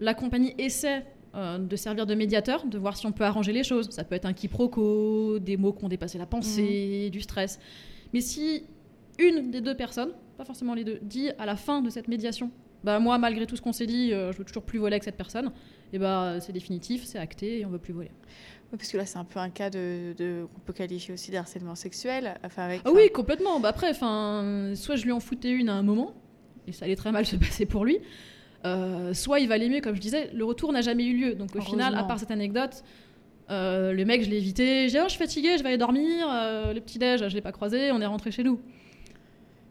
Speaker 8: La compagnie essaie euh, de servir de médiateur, de voir si on peut arranger les choses. Ça peut être un quiproquo, des mots qui ont dépassé la pensée, mhm. du stress. Mais si une des deux personnes, pas forcément les deux, dit à la fin de cette médiation, bah moi malgré tout ce qu'on s'est dit, je euh, je veux toujours plus voler avec cette personne, et bah c'est définitif, c'est acté et on veut plus voler.
Speaker 7: parce que là c'est un peu un cas de, qu'on peut qualifier aussi d'harcèlement sexuel. Enfin, avec,
Speaker 8: ah oui complètement. Bah après, enfin soit je lui en foutais une à un moment et ça allait très mal se passer pour lui. Euh, soit il va aller mieux, comme je disais, le retour n'a jamais eu lieu. Donc au final, à part cette anecdote, euh, le mec, je l'ai évité. J'ai dit, oh, je suis fatiguée, je vais aller dormir. Euh, le petit-déj, je l'ai pas croisé, on est rentré chez nous.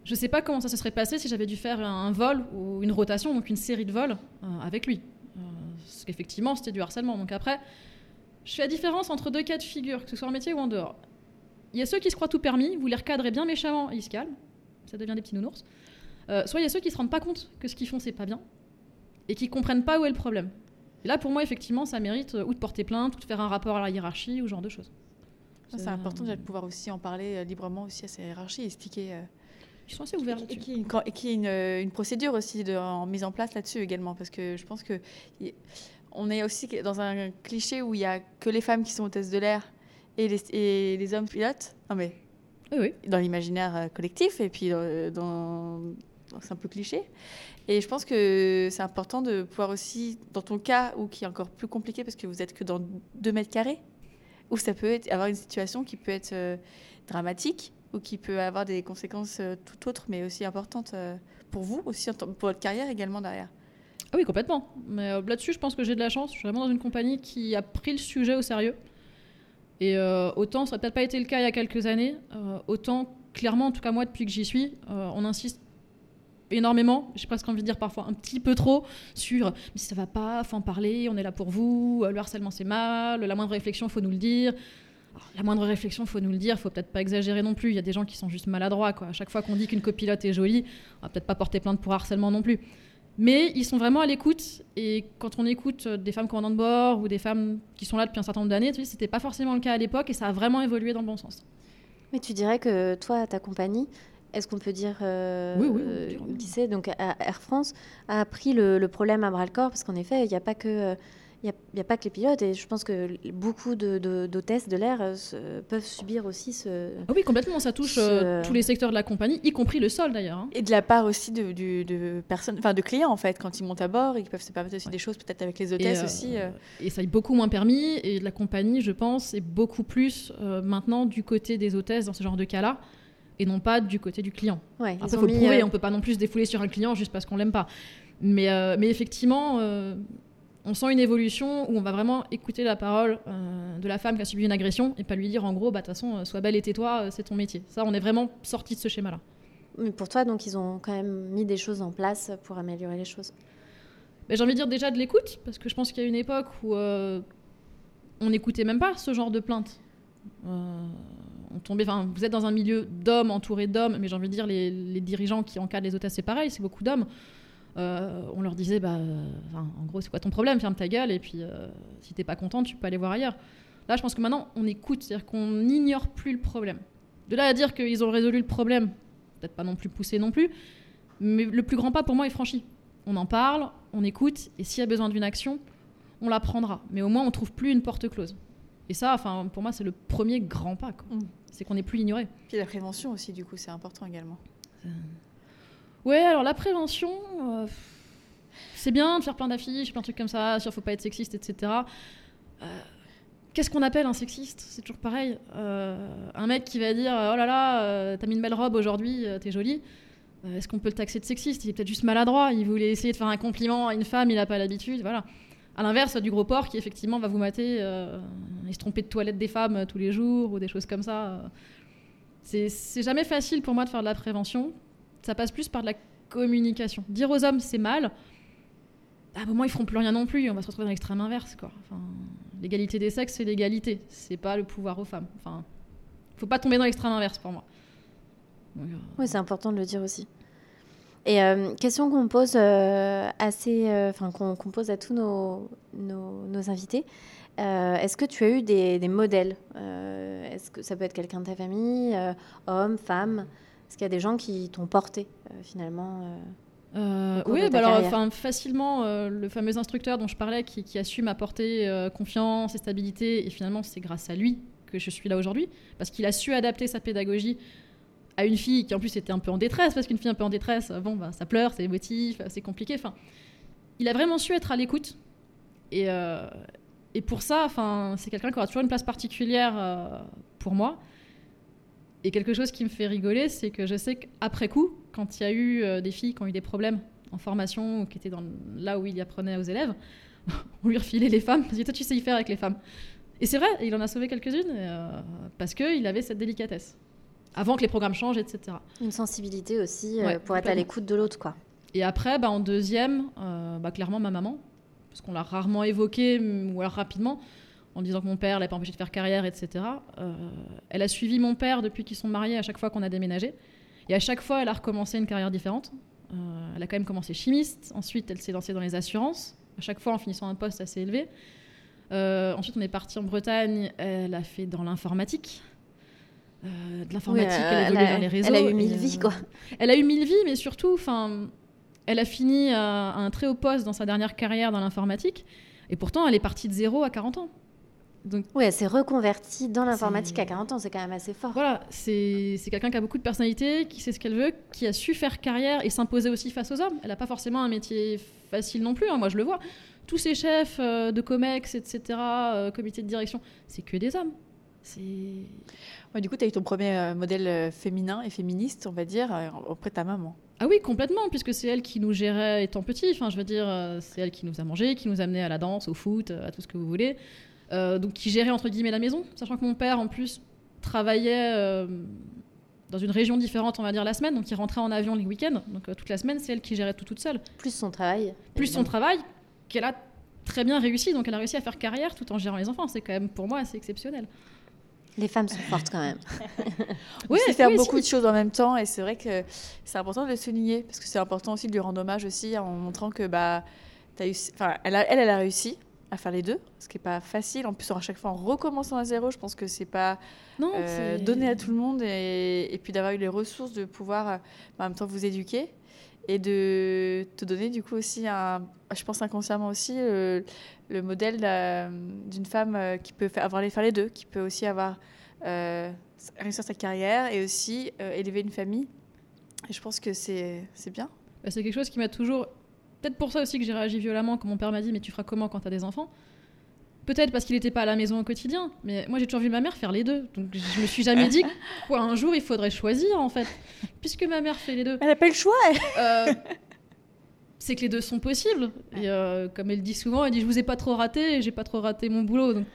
Speaker 8: Je sais pas comment ça se serait passé si j'avais dû faire un vol ou une rotation, donc une série de vols avec lui. parce qu'effectivement, c'était du harcèlement. Donc après, je fais la différence entre deux cas de figure, que ce soit en métier ou en dehors. Il y a ceux qui se croient tout permis, vous les recadrez bien méchamment et ils se calment. Ça devient des petits nounours. soit il y a ceux qui se rendent pas compte que ce qu'ils font, c'est pas bien et qui comprennent pas où est le problème. Et là, pour moi, effectivement, ça mérite euh, ou de porter plainte, ou de faire un rapport à la hiérarchie, ou ce genre de choses.
Speaker 7: C'est important déjà de pouvoir aussi en parler euh, librement aussi à ces hiérarchies, expliquer. euh,
Speaker 8: Ils sont assez ouverts
Speaker 7: et qu'il y ait une, et qu'il y ait une, une procédure aussi de, en mise en place là-dessus également, parce que je pense que y- on est aussi dans un cliché où il y a que les femmes qui sont hôtesses de l'air et les, et les hommes pilotes. Non mais
Speaker 8: Oui, oui.
Speaker 7: dans l'imaginaire euh, collectif et puis euh, dans, dans- c'est un peu cliché. Et je pense que c'est important de pouvoir aussi, dans ton cas, ou qui est encore plus compliqué parce que vous êtes que dans 2 mètres carrés, où ça peut être, avoir une situation qui peut être euh, dramatique ou qui peut avoir des conséquences euh, tout autres, mais aussi importantes euh, pour vous, aussi pour votre carrière également derrière.
Speaker 8: Ah oui, complètement. Mais là-dessus, je pense que j'ai de la chance. Je suis vraiment dans une compagnie qui a pris le sujet au sérieux. Et autant, ça n'a peut-être pas été le cas il y a quelques années, autant, clairement, en tout cas moi, depuis que j'y suis, on insiste énormément, j'ai presque envie de dire parfois un petit peu trop, sur mais ça va pas, faut en parler, on est là pour vous, le harcèlement c'est mal, la moindre réflexion, faut nous le dire. La moindre réflexion, faut nous le dire, faut peut-être pas exagérer non plus. Il y a des gens qui sont juste maladroits. Quoi. À chaque fois qu'on dit qu'une copilote est jolie, on va peut-être pas porter plainte pour harcèlement non plus. Mais ils sont vraiment à l'écoute. Et quand on écoute euh, des femmes commandantes de bord ou des femmes qui sont là depuis un certain nombre d'années, tu sais, c'était pas forcément le cas à l'époque et ça a vraiment évolué dans le bon sens.
Speaker 5: Mais tu dirais que toi, ta compagnie, est-ce qu'on peut dire euh,
Speaker 8: Oui, oui,
Speaker 5: euh, qui c'est donc à- Air France a pris le, le problème à bras le corps parce qu'en effet, il n'y a pas que euh, il y a, pas que les pilotes et je pense que beaucoup de- de- d'hôtesses de, l'air euh, peuvent subir aussi ce.
Speaker 8: Ah oui, complètement, ça touche euh, tous les secteurs de la compagnie, y compris le sol d'ailleurs. hein.
Speaker 7: Et de la part aussi de, du- de personnes, enfin de clients en fait, quand ils montent à bord qu'ils peuvent se permettre aussi des choses peut-être avec les hôtesses
Speaker 8: Et, euh,
Speaker 7: aussi. euh.
Speaker 8: Et ça est beaucoup moins permis. Et la compagnie, je pense, est beaucoup plus euh, maintenant du côté des hôtesses dans ce genre de cas-là, et non pas du côté du client.
Speaker 5: Ouais,
Speaker 8: Après, il faut prouver,
Speaker 5: euh,
Speaker 8: on peut pas non plus se défouler sur un client juste parce qu'on l'aime pas. Mais, euh, mais effectivement, euh, on sent une évolution où on va vraiment écouter la parole euh, de la femme qui a subi une agression et pas lui dire en gros, bah de toute façon, sois belle et tais-toi, c'est ton métier. Ça, on est vraiment sorti de ce schéma-là.
Speaker 5: Mais pour toi, donc, ils ont quand même mis des choses en place pour améliorer les choses.
Speaker 8: Mais j'ai envie de dire déjà de l'écoute, parce que je pense qu'il y a une époque où on n'écoutait même pas ce genre de plainte. Euh, vous êtes dans un milieu d'hommes, entouré d'hommes, mais j'ai envie de dire les, dirigeants qui encadrent les hôtesses, c'est pareil, c'est beaucoup d'hommes. Euh, on leur disait, bah, euh, en gros, c'est quoi ton problème? Ferme ta gueule, et puis euh, si t'es pas contente, tu peux aller voir ailleurs. Là, je pense que maintenant, on écoute, c'est-à-dire qu'on n'ignore plus le problème. De là à dire qu'ils ont résolu le problème, peut-être pas non plus poussé non plus, mais le plus grand pas pour moi est franchi. On en parle, on écoute, et s'il y a besoin d'une action, on la prendra. Mais au moins, on trouve plus une porte close. Et ça, pour moi, c'est le premier grand pas.
Speaker 7: Mm.
Speaker 8: C'est qu'on n'est plus ignoré.
Speaker 7: Puis la prévention aussi, du coup, c'est important également.
Speaker 8: Ouais, alors la prévention, euh, c'est bien de faire plein d'affiches, plein de trucs comme ça, sur faut pas être sexiste, etc. Euh, Qu'est-ce qu'on appelle un sexiste? C'est toujours pareil. Euh, un mec qui va dire Oh là là, euh, t'as mis une belle robe aujourd'hui, euh, t'es jolie. Euh, Est-ce qu'on peut le taxer de sexiste? Il est peut-être juste maladroit. Il voulait essayer de faire un compliment à une femme, il n'a pas l'habitude. Voilà. À l'inverse du gros porc qui effectivement va vous mater euh, et se tromper de toilette des femmes euh, tous les jours ou des choses comme ça. euh. C'est jamais facile pour moi de faire de la prévention. Ça passe plus par de la communication. Dire aux hommes c'est mal, à un moment ils feront plus rien non plus. On va se retrouver dans l'extrême inverse. l'égalité des sexes, c'est l'égalité. C'est pas le pouvoir aux femmes. Enfin, faut pas tomber dans l'extrême inverse pour moi. Euh,
Speaker 5: Oui, c'est important de le dire aussi. Et euh, question qu'on pose euh, assez, euh, qu'on pose à tous nos, nos, nos invités. Est-ce que tu as eu des, des modèles Est-ce que ça peut être quelqu'un de ta famille, homme, femme? Est-ce qu'il y a des gens qui t'ont porté finalement
Speaker 8: oui, bah alors, enfin, facilement, le fameux instructeur dont je parlais, qui, qui a su m'apporter confiance et stabilité, et finalement, c'est grâce à lui que je suis là aujourd'hui, parce qu'il a su adapter sa pédagogie à une fille qui en plus était un peu en détresse, parce qu'une fille un peu en détresse, bon, bah, ça pleure, c'est émotif, c'est compliqué. Enfin, il a vraiment su être à l'écoute, et, euh, et pour ça, enfin, c'est quelqu'un qui aura toujours une place particulière euh, pour moi. Et quelque chose qui me fait rigoler, c'est que je sais qu'après coup, quand il y a eu euh, des filles qui ont eu des problèmes en formation ou qui étaient dans là où il apprenait aux élèves, on lui refilait les femmes. Il dit Toi, tu sais y faire avec les femmes. Et c'est vrai, il en a sauvé quelques-unes parce qu'il avait cette délicatesse. Avant que les programmes changent, etc.
Speaker 5: Une sensibilité aussi euh,
Speaker 8: Ouais,
Speaker 5: pour être à l'écoute de l'autre, quoi.
Speaker 8: Et après, bah, en deuxième, euh, bah, clairement ma maman, parce qu'on l'a rarement évoqué, ou alors rapidement, en disant que mon père l'avait pas empêché de faire carrière, etc. Euh, elle a suivi mon père depuis qu'ils sont mariés à chaque fois qu'on a déménagé. Et à chaque fois, elle a recommencé une carrière différente. Euh, elle a quand même commencé chimiste, ensuite elle s'est lancée dans les assurances, à chaque fois en finissant un poste assez élevé. Euh, ensuite, on est parti en Bretagne. Elle a fait dans l'informatique. Euh, de l'informatique,
Speaker 5: Oui, euh,
Speaker 8: elle a évolué
Speaker 5: elle a-
Speaker 8: dans les réseaux.
Speaker 5: elle a eu mille vies, quoi.
Speaker 8: Elle a eu mille vies, mais surtout, enfin, elle a fini à, un très haut poste dans sa dernière carrière dans l'informatique. Et pourtant, elle est partie de zéro à 40 ans. Donc
Speaker 5: Oui, elle s'est reconvertie dans l'informatique à 40 ans, c'est quand même assez fort.
Speaker 8: voilà, c'est c'est quelqu'un qui a beaucoup de personnalité, qui sait ce qu'elle veut, qui a su faire carrière et s'imposer aussi face aux hommes. Elle n'a pas forcément un métier facile non plus, hein, moi je le vois. Tous ces chefs euh, de COMEX, etc., euh, comité de direction, c'est que des hommes. C'est
Speaker 7: Ouais, du coup, tu as eu ton premier euh, modèle euh, féminin et féministe, on va dire, euh, auprès de ta maman.
Speaker 8: Ah oui, complètement, puisque c'est elle qui nous gérait étant petit. Enfin, je veux dire, euh, c'est elle qui nous a mangé, qui nous amenait à la danse, au foot, à tout ce que vous voulez. Euh, donc, qui gérait entre guillemets la maison, sachant que mon père, en plus, travaillait euh, dans une région différente, on va dire, la semaine. Donc, il rentrait en avion les week-ends. Donc, euh, toute la semaine, c'est elle qui gérait tout toute seule.
Speaker 5: Plus son travail.
Speaker 8: Plus son travail, qu'elle a très bien réussi. Donc, elle a réussi à faire carrière tout en gérant les enfants. C'est quand même, pour moi, assez exceptionnel.
Speaker 5: Les femmes sont fortes quand même.
Speaker 7: Oui, c'est faire
Speaker 8: oui,
Speaker 7: beaucoup
Speaker 8: si.
Speaker 7: de choses en même temps et c'est vrai que c'est important de le souligner parce que c'est important aussi de lui rendre hommage aussi en montrant que bah as eu, enfin elle, a, elle elle a réussi à faire les deux, ce qui est pas facile. En plus, à chaque fois en recommençant à zéro, je pense que c'est pas
Speaker 8: Non,
Speaker 7: euh, donné à tout le monde et, et puis d'avoir eu les ressources de pouvoir euh, en même temps vous éduquer et de te donner du coup aussi un, je pense inconsciemment aussi le modèle euh, d'une femme euh, qui peut faire, avoir les faire les deux, qui peut aussi avoir euh, réussir sa carrière et aussi euh, élever une famille. Et je pense que c'est c'est bien.
Speaker 8: Bah, c'est quelque chose qui m'a toujours. Peut-être pour ça aussi que j'ai réagi violemment quand mon père m'a dit Mais tu feras comment quand t'as des enfants? Peut-être parce qu'il n'était pas à la maison au quotidien, mais moi j'ai toujours vu ma mère faire les deux. Donc je me suis jamais dit quoi, un jour il faudrait choisir en fait. Puisque ma mère fait les deux.
Speaker 7: Elle n'a pas le choix.
Speaker 8: Euh, c'est que les deux sont possibles. Et euh, comme elle dit souvent, elle dit Je vous ai pas trop raté j'ai pas trop raté mon boulot. Donc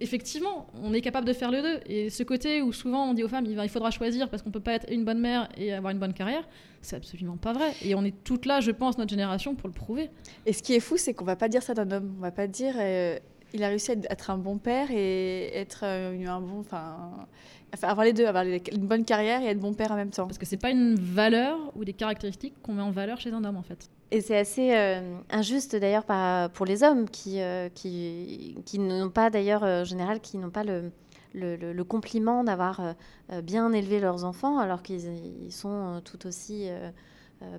Speaker 8: effectivement, on est capable de faire les deux. Et ce côté où souvent on dit aux femmes il faudra choisir parce qu'on peut pas être une bonne mère et avoir une bonne carrière, c'est absolument pas vrai. Et on est toutes là, je pense, notre génération, pour le prouver.
Speaker 7: Et ce qui est fou, c'est qu'on va pas dire ça d'un homme. On va pas dire euh, il a réussi à être un bon père et être euh, un bon, enfin, avoir les deux, avoir une bonne carrière et être bon père en même temps.
Speaker 8: Parce que c'est pas une valeur ou des caractéristiques qu'on met en valeur chez un homme en fait.
Speaker 5: Et c'est assez euh, injuste d'ailleurs pour les hommes qui, euh, qui, qui n'ont pas d'ailleurs, en général, qui n'ont pas le, le, le- le compliment d'avoir euh, bien élevé leurs enfants alors qu'ils ils sont euh, tout aussi euh,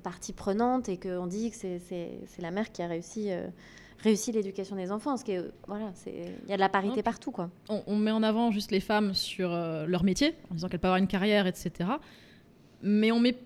Speaker 5: partie prenante et qu'on dit que c'est- la mère qui a réussi, euh, réussi l'éducation des enfants. Ce qui est, voilà, il y a de la parité partout. Quoi.
Speaker 8: on, on met en avant juste les femmes sur euh, leur métier, en disant qu'elles peuvent avoir une carrière, etc. Mais on met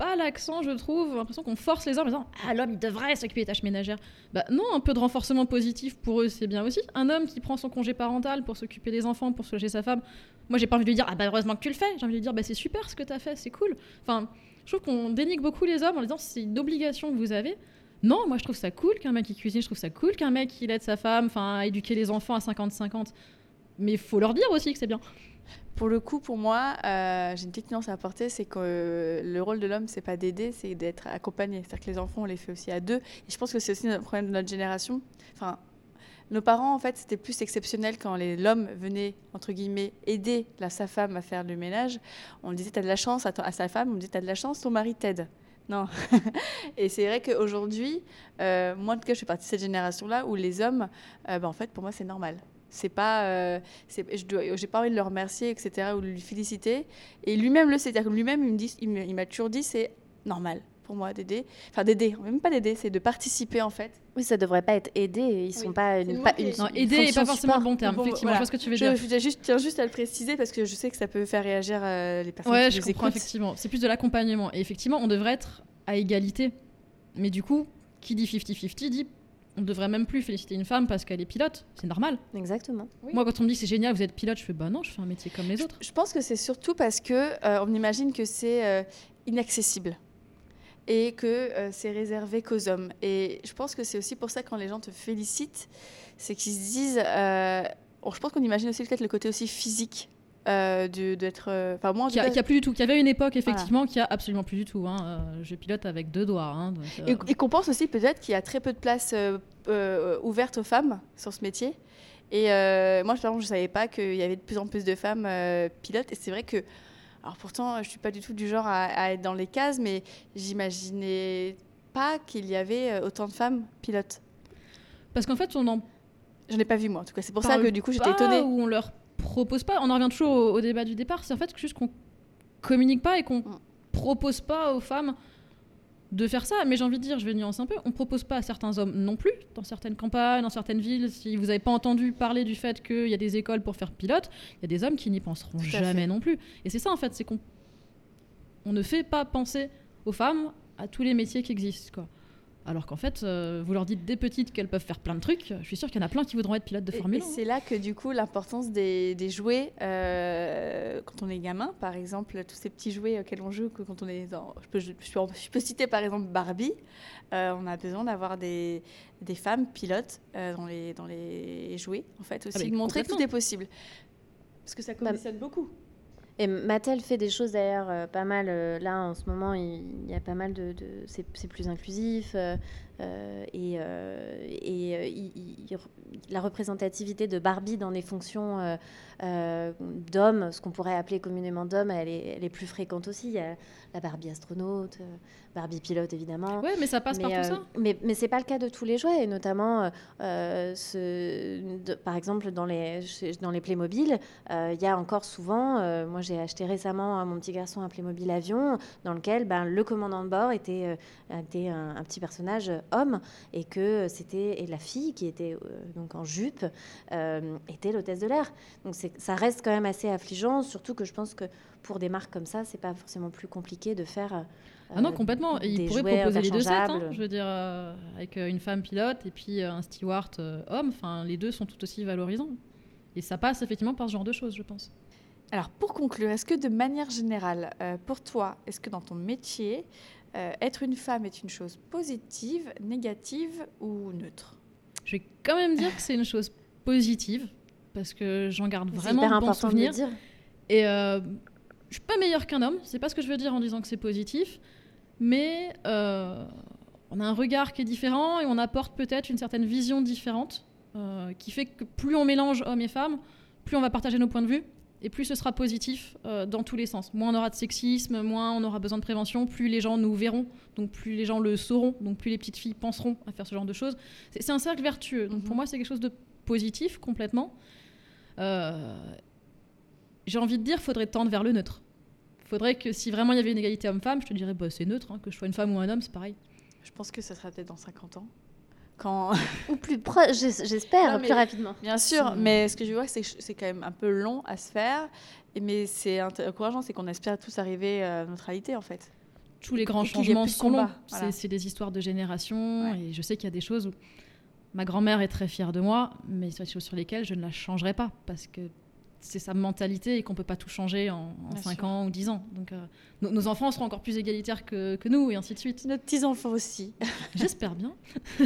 Speaker 8: pas l'accent, je trouve, l'impression qu'on force les hommes en disant Ah, l'homme, il devrait s'occuper des tâches ménagères. Bah non, un peu de renforcement positif pour eux, c'est bien aussi. Un homme qui prend son congé parental pour s'occuper des enfants, pour soulager sa femme, moi, j'ai pas envie de lui dire Ah, bah heureusement que tu le fais. J'ai envie de lui dire Bah c'est super ce que tu as fait, c'est cool. Enfin, je trouve qu'on dénigre beaucoup les hommes en disant C'est une obligation que vous avez. Non, moi je trouve ça cool qu'un mec qui cuisine, je trouve ça cool qu'un mec il aide sa femme, enfin à éduquer les enfants à 50-50. Mais faut leur dire aussi que c'est bien.
Speaker 7: Pour le coup, pour moi, euh, j'ai une petite nuance à apporter, c'est que euh, le rôle de l'homme, c'est pas d'aider, c'est d'être accompagné. C'est-à-dire que les enfants, on les fait aussi à deux. Et je pense que c'est aussi un problème de notre génération. Enfin, nos parents, en fait, c'était plus exceptionnel quand l'homme venait, entre guillemets, aider sa femme à faire le ménage. On disait, t'as de la chance, à, sa femme, on disait, t'as de la chance, ton mari t'aide. Non. et c'est vrai qu'aujourd'hui, euh, moi, en tout cas, je fais partie de cette génération-là où les hommes, euh, bah, en fait, pour moi, c'est normal. C'est pas, euh, je j'ai pas envie de le remercier, etc., ou de lui féliciter. Et lui-même le sait, c'est-à-dire que lui-même, il m'a toujours dit, c'est normal pour moi d'aider, enfin d'aider, même pas d'aider, c'est de participer en fait.
Speaker 5: Oui, ça devrait pas être aidé. Ils sont pas une, une,
Speaker 8: Non, aider n'est pas forcément le bon terme.
Speaker 7: Bon,
Speaker 8: effectivement,
Speaker 7: voilà.
Speaker 8: je vois ce que tu veux
Speaker 7: Je,
Speaker 8: dire.
Speaker 7: je tiens juste, tiens juste à le préciser parce que je sais que ça peut faire réagir euh, les personnes
Speaker 8: Ouais,
Speaker 7: qui
Speaker 8: je comprends
Speaker 7: écoutent.
Speaker 8: effectivement. C'est plus de l'accompagnement. Et effectivement, on devrait être à égalité. Mais du coup, qui dit 50-50 dit on devrait même plus féliciter une femme parce qu'elle est pilote. C'est normal.
Speaker 5: Exactement.
Speaker 7: Oui.
Speaker 8: Moi, quand on me dit c'est génial, vous êtes pilote, je fais bah non, je fais un métier comme les autres.
Speaker 7: Je pense que c'est surtout parce que euh, on imagine que c'est euh, inaccessible et que euh, c'est réservé qu'aux hommes. Et je pense que c'est aussi pour ça quand les gens te félicitent, c'est qu'ils se disent. euh, bon, je pense qu'on imagine aussi peut-être le côté aussi physique euh, d'être. Enfin moi en tout
Speaker 8: Qui a, plus du tout. Qui avait une époque, effectivement, qui a absolument plus du tout. hein. Je pilote avec deux doigts. hein, donc,
Speaker 7: Et, et qu'on pense aussi peut-être qu'il y a très peu de places euh, ouvertes aux femmes sur ce métier. Et moi, par exemple, je ne savais pas qu'il y avait de plus en plus de femmes pilotes. Et c'est vrai que, alors pourtant, je ne suis pas du tout du genre à, à être dans les cases, mais j'imaginais pas qu'il y avait euh, autant de femmes pilotes.
Speaker 8: Parce qu'en fait, on en
Speaker 7: Je n'ai pas vu moi en tout cas. C'est pour ça que du coup j'étais étonnée.
Speaker 8: Ou on leur propose pas. On en revient toujours au, au débat du départ. C'est en fait juste qu'on communique pas et qu'on
Speaker 7: Mm.
Speaker 8: propose pas aux femmes de faire ça. Mais j'ai envie de dire, je vais nuancer un peu. On propose pas à certains hommes non plus, dans certaines campagnes, dans certaines villes. Si vous n'avez pas entendu parler du fait qu'il y a des écoles pour faire pilote, il y a des hommes qui n'y penseront jamais
Speaker 7: fait.
Speaker 8: non plus. Et c'est ça en fait, c'est qu'on on ne fait pas penser aux femmes à tous les métiers qui existent. Quoi. Alors qu'en fait, euh, vous leur dites dès petites qu'elles peuvent faire plein de trucs. Je suis sûre qu'il y en a plein qui voudront être pilotes de Formule
Speaker 7: et
Speaker 8: 1.
Speaker 7: c'est là que du coup l'importance des, des jouets euh, quand on est gamin, par exemple tous ces petits jouets auxquels on joue que quand on est dans, je peux, je, peux, je peux citer par exemple Barbie, euh, on a besoin d'avoir des, des femmes pilotes euh, dans, les, dans les jouets en fait aussi,
Speaker 8: Ah
Speaker 7: de montrer que tout est possible. Parce que ça conditionne beaucoup.
Speaker 5: Et Mattel fait des choses d'ailleurs euh, pas mal. euh, là, en ce moment, il, y a pas mal de. de- c'est c'est plus inclusif. Euh, et euh, et euh, il- il- il- la représentativité de Barbie dans des fonctions d'hommes, ce qu'on pourrait appeler communément d'hommes, elle est, elle est plus fréquente aussi. Il y a la Barbie astronaute, Barbie pilote évidemment.
Speaker 8: Ouais, mais ça passe
Speaker 5: mais,
Speaker 8: par tout ça.
Speaker 5: Mais, mais c'est pas le cas de tous les jouets, et notamment, ce, de- par exemple, dans les, dans les Playmobil, il y a encore souvent, moi j'ai acheté récemment à mon petit garçon un Playmobil avion, dans lequel ben, le commandant de bord était, était un, un petit personnage homme, et que c'était et la fille qui était euh, donc en jupe euh, était l'hôtesse de l'air. Donc c'est- ça reste quand même assez affligeant, surtout que je pense que pour des marques comme ça, c'est pas forcément plus compliqué de faire. euh,
Speaker 8: Ah non, complètement. Et
Speaker 5: des
Speaker 8: ils pourraient proposer les deux sets. hein. Je veux dire, euh, avec euh, une femme pilote et puis euh, un steward euh, homme. Enfin, les deux sont tout aussi valorisants. Et ça passe effectivement par ce genre de choses, je pense.
Speaker 7: Alors pour conclure, est-ce que de manière générale, euh, pour toi, est-ce que dans ton métier, euh, être une femme est une chose positive, négative ou neutre
Speaker 8: Je vais quand même dire que c'est une chose positive parce que j'en garde vraiment
Speaker 5: hyper
Speaker 8: de bons
Speaker 5: important de le
Speaker 8: souvenirs.
Speaker 5: dire.
Speaker 8: Et euh, je suis pas meilleure qu'un homme, c'est pas ce que je veux dire en disant que c'est positif, mais euh, on a un regard qui est différent et on apporte peut-être une certaine vision différente euh, qui fait que plus on mélange hommes et femmes, plus on va partager nos points de vue et plus ce sera positif euh, dans tous les sens. Moins on aura de sexisme, moins on aura besoin de prévention, plus les gens nous verront, donc plus les gens le sauront, donc plus les petites filles penseront à faire ce genre de choses. C'est un cercle vertueux. Donc pour moi, c'est quelque chose de positif complètement. Euh, j'ai envie de dire, faudrait tendre vers le neutre. Faudrait que si vraiment il y avait une égalité homme-femme, je te dirais, bah, c'est neutre, hein, que je sois une femme ou un homme, c'est pareil.
Speaker 7: Je pense que ça sera peut-être dans 50 ans. Quand...
Speaker 5: Ou plus proche, j'es- j'espère, plus rapidement.
Speaker 7: Bien sûr, mais ce que je vois, c'est que c'est quand même un peu long à se faire. Mais c'est encourageant, c'est qu'on espère tous arriver à neutralité en fait.
Speaker 8: Tous les grands changements sont longs.
Speaker 7: voilà.
Speaker 8: C'est des histoires de génération,
Speaker 7: Ouais.
Speaker 8: et je sais qu'il y a des choses où ma grand-mère est très fière de moi, mais c'est des choses sur lesquelles je ne la changerai pas, parce que c'est sa mentalité et qu'on peut pas tout changer en,
Speaker 7: Bien
Speaker 8: 5
Speaker 7: sûr.
Speaker 8: ans ou 10 ans. Donc euh, nos, nos enfants seront encore plus égalitaires que, que nous, et ainsi de suite.
Speaker 7: Nos petits-enfants aussi.
Speaker 8: J'espère bien.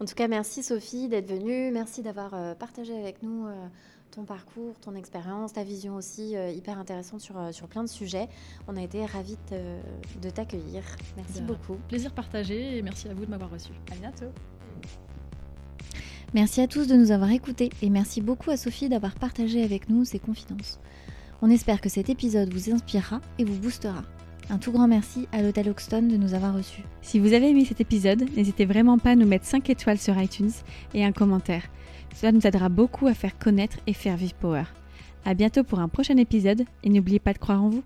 Speaker 5: En tout cas, merci Sophie d'être venue. Merci d'avoir euh, partagé avec nous euh, ton parcours, ton expérience, ta vision aussi euh, hyper intéressante sur, sur plein de sujets. On a été ravis de, t'accueillir. Merci
Speaker 8: Bien.
Speaker 5: beaucoup.
Speaker 8: Plaisir partagé, et merci à vous de m'avoir reçu.
Speaker 7: À bientôt.
Speaker 9: Merci à tous de nous avoir écoutés et merci beaucoup à Sophie d'avoir partagé avec nous ses confidences. On espère que cet épisode vous inspirera et vous boostera. Un tout grand merci à l'Hôtel Hoxton de nous avoir reçus.
Speaker 6: Si vous avez aimé cet épisode, n'hésitez vraiment pas à nous mettre 5 étoiles sur iTunes et un commentaire. Cela nous aidera beaucoup à faire connaître et faire vivre Power. À bientôt pour un prochain épisode et n'oubliez pas de croire en vous.